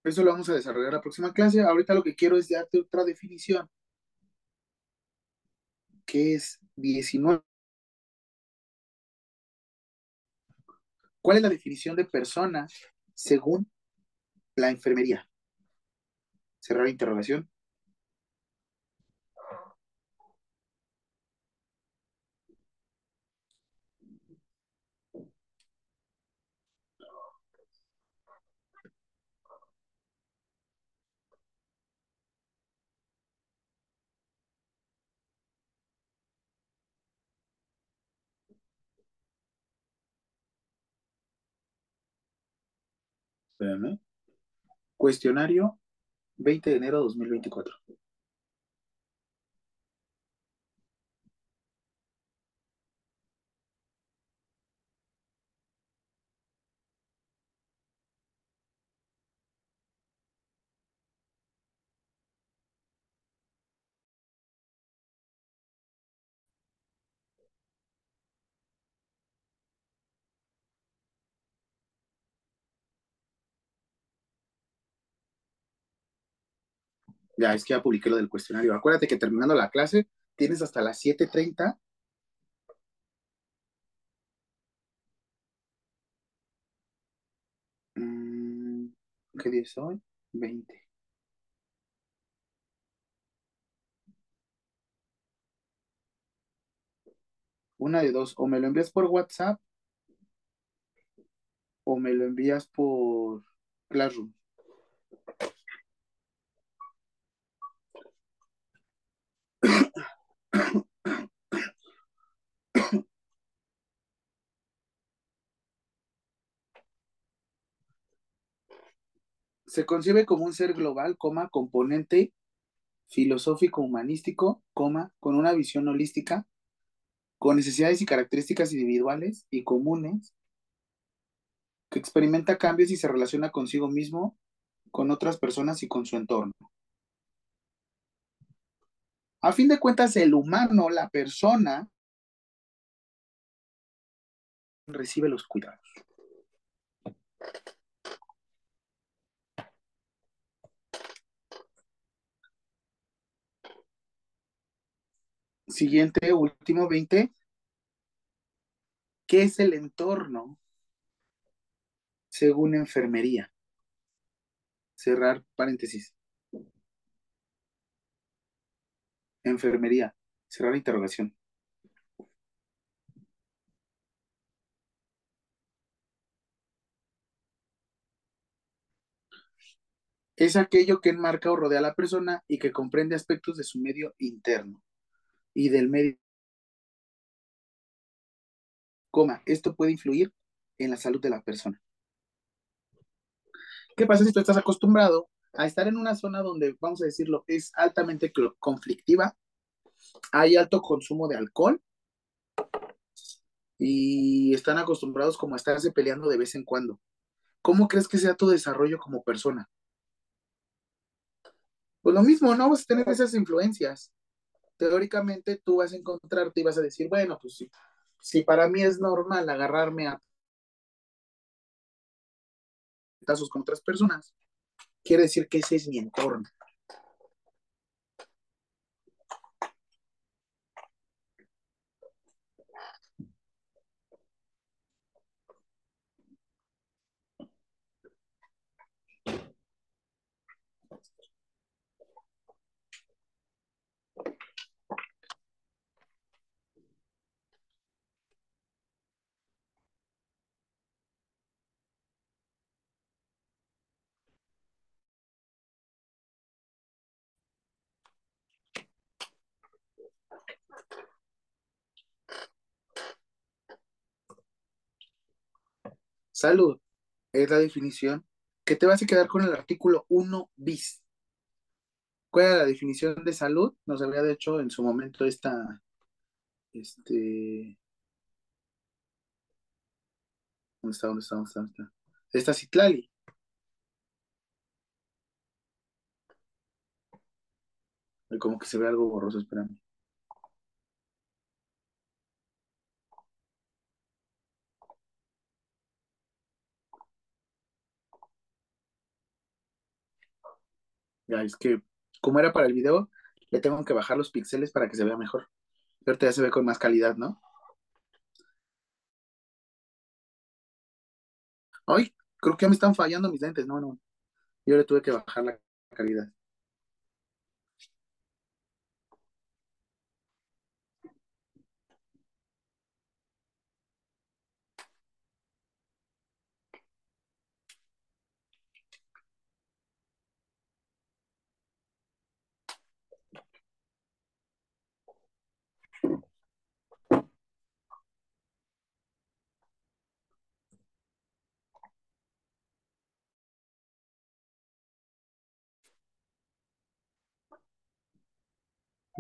eso lo vamos a desarrollar la próxima clase. Ahorita lo que quiero es darte otra definición, que es 19. ¿Cuál es la definición de persona según la enfermería? Cerrar interrogación. Espérame. Cuestionario 20 de enero de 2024. Ya, es que ya publiqué lo del cuestionario. Acuérdate que terminando la clase tienes hasta las 7.30. Mm, ¿Qué día es hoy? 20. Una de dos, o me lo envías por WhatsApp o me lo envías por Classroom. Se concibe como un ser global, coma, componente filosófico humanístico, coma, con una visión holística, con necesidades y características individuales y comunes, que experimenta cambios y se relaciona consigo mismo, con otras personas y con su entorno. A fin de cuentas, el humano, la persona, recibe los cuidados. Siguiente, último 20. ¿Qué es el entorno según enfermería? Cerrar paréntesis. Enfermería. Cerrar interrogación. Es aquello que enmarca o rodea a la persona y que comprende aspectos de su medio interno y del medio. Coma, esto puede influir en la salud de la persona. ¿Qué pasa si tú estás acostumbrado a estar en una zona donde, vamos a decirlo, es altamente conflictiva, hay alto consumo de alcohol y están acostumbrados como a estarse peleando de vez en cuando? ¿Cómo crees que sea tu desarrollo como persona? Pues lo mismo, ¿no? Vas a tener esas influencias teóricamente tú vas a encontrarte y vas a decir, bueno, pues sí, si para mí es normal agarrarme a casos con otras personas, quiere decir que ese es mi entorno. salud es la definición que te vas a quedar con el artículo 1 bis. ¿Cuál era la definición de salud? Nos había hecho en su momento esta, este, ¿dónde está? ¿Dónde está? ¿Dónde está? Dónde está? Esta Citlali. Como que se ve algo borroso, espérame. Ya, es que como era para el video, le tengo que bajar los píxeles para que se vea mejor. Pero ya se ve con más calidad, ¿no? Ay, creo que ya me están fallando mis lentes. No, no. Yo le tuve que bajar la calidad.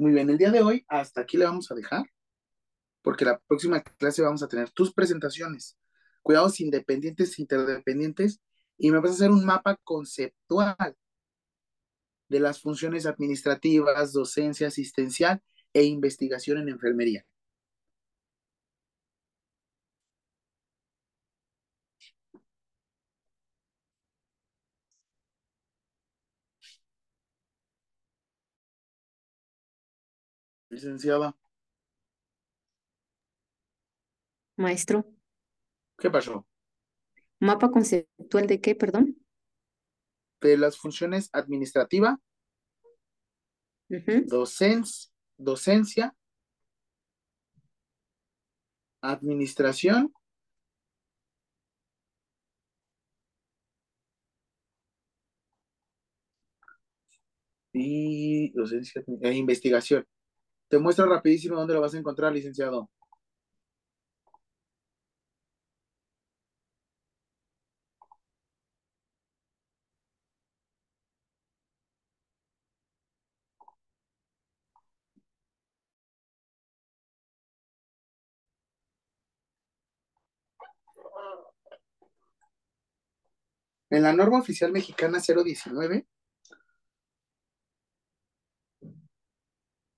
Muy bien, el día de hoy hasta aquí le vamos a dejar, porque la próxima clase vamos a tener tus presentaciones, cuidados independientes, interdependientes, y me vas a hacer un mapa conceptual de las funciones administrativas, docencia, asistencial e investigación en enfermería. Licenciada, Maestro, ¿qué pasó? ¿mapa conceptual de qué, perdón? De las funciones administrativa, docen- docencia, administración y docencia e investigación. Te muestro rapidísimo dónde lo vas a encontrar, licenciado. En la norma oficial mexicana 019,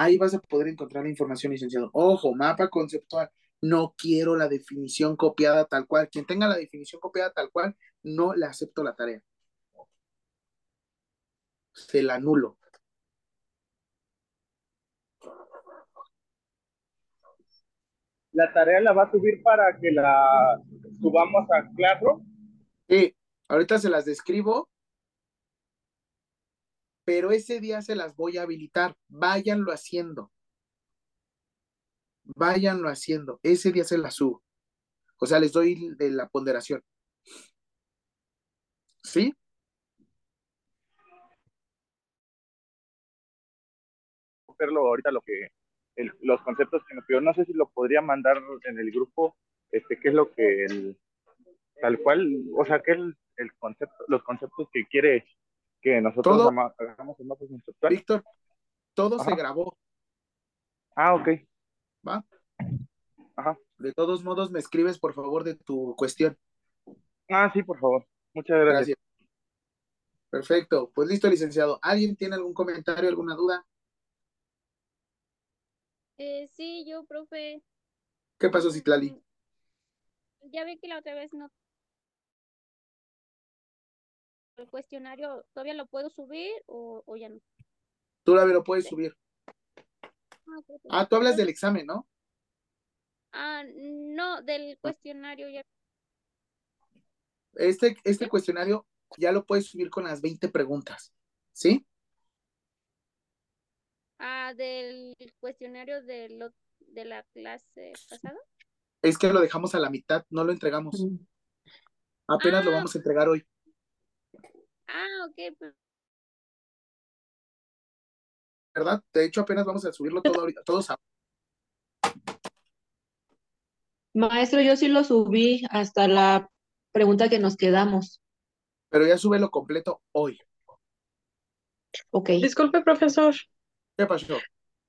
Ahí vas a poder encontrar la información, licenciado. Ojo, mapa conceptual. No quiero la definición copiada tal cual. Quien tenga la definición copiada tal cual, no le acepto la tarea. Se la anulo. La tarea la va a subir para que la subamos a Classroom. Sí, ahorita se las describo, pero ese día se las voy a habilitar. Váyanlo haciendo. Váyanlo haciendo. Ese día se las subo. O sea, les doy de la ponderación. ¿Sí? Hacerlo ahorita lo que los conceptos que nos pidió. No sé si lo podría mandar en el grupo, este, qué es lo que el, tal cual, o sea, qué es el, el concepto, los conceptos que quiere que nosotros Todo. hagamos el mapa conceptual. Víctor, todo se grabó, Ah, ok. ¿va? Ajá. De todos modos, me escribes, por favor, de tu cuestión. Ah, sí, por favor. Muchas gracias. Gracias. Perfecto. Pues listo, licenciado. ¿Alguien tiene algún comentario, alguna duda? Eh, sí, yo, profe, ¿Qué pasó, Citlali? ya vi que la otra vez no. El cuestionario, ¿todavía lo puedo subir o, o ya no? Tú la lo puedes subir. Ah, Ah, tú hablas del examen, ¿no? Ah, no, del cuestionario ya. Este, este cuestionario ya lo puedes subir con las 20 preguntas, ¿sí? Ah, del cuestionario de, lo, de la clase pasada. Es que lo dejamos a la mitad, no lo entregamos. Apenas lo Ah. vamos a entregar hoy. Ah, ok, pues, ¿verdad? De hecho, apenas vamos a subirlo todo ahorita, todos a- Maestro, yo sí lo subí hasta la pregunta que nos quedamos. pero ya súbelo completo hoy. Ok. Disculpe, profesor. ¿Qué pasó?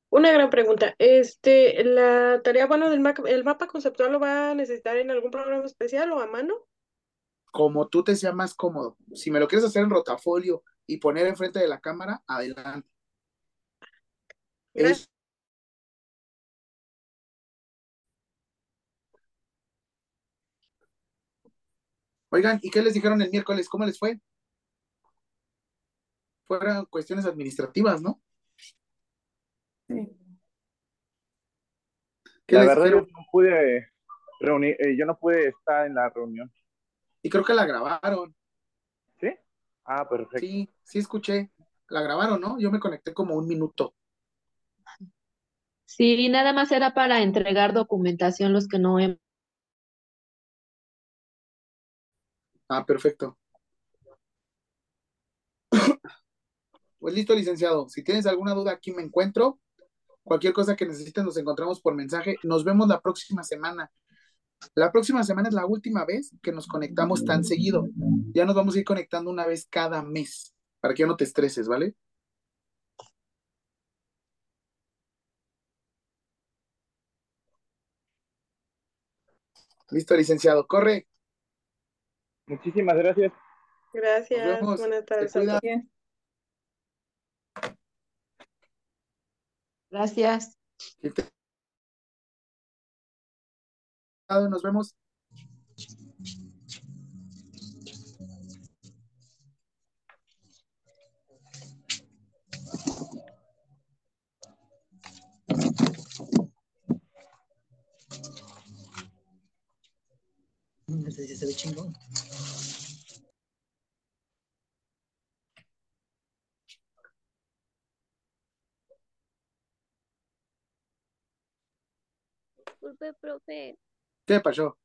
Una gran pregunta. Este, la tarea, bueno, del mapa, el mapa conceptual lo va a necesitar en algún programa especial o a mano. Como tú te sea más cómodo. Si me lo quieres hacer en rotafolio y poner enfrente de la cámara, adelante. Es- Oigan, ¿y qué les dijeron el miércoles? ¿Cómo les fue? Fueron cuestiones administrativas, ¿no? Sí. ¿Qué La verdad, yo no pude reunir, eh, yo no pude estar en la reunión. Y creo que la grabaron. ¿Sí? Ah, perfecto. Sí, sí escuché. La grabaron, ¿no? Yo me conecté como un minuto. Sí, nada más era para entregar documentación los que no hemos. Ah, perfecto. <coughs> Pues listo, licenciado. Si tienes alguna duda, aquí me encuentro. Cualquier cosa que necesiten, nos encontramos por mensaje. Nos vemos la próxima semana. La próxima semana es la última vez que nos conectamos tan seguido. Ya nos vamos a ir conectando una vez cada mes, para que ya no te estreses, ¿vale? Listo, licenciado. Corre. Muchísimas gracias. Gracias. vemos. Buenas tardes. a cuidas. todos. Gracias. Nos vemos. Se ve chingón. Disculpe, profe, ¿Qué pasó?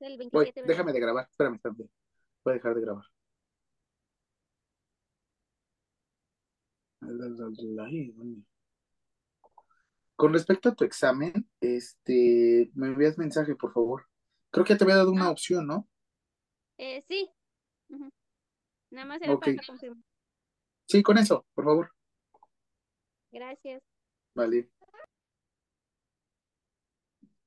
el Voy, 27 ¿verdad? déjame de grabar. Espérame, espérame. Voy a dejar de grabar. Con respecto a tu examen, este, me envías mensaje, por favor. Creo que te había dado una opción, ¿no? Eh, sí. Nada más era Ok. para confirmar. Sí, con eso, por favor. Gracias. Vale.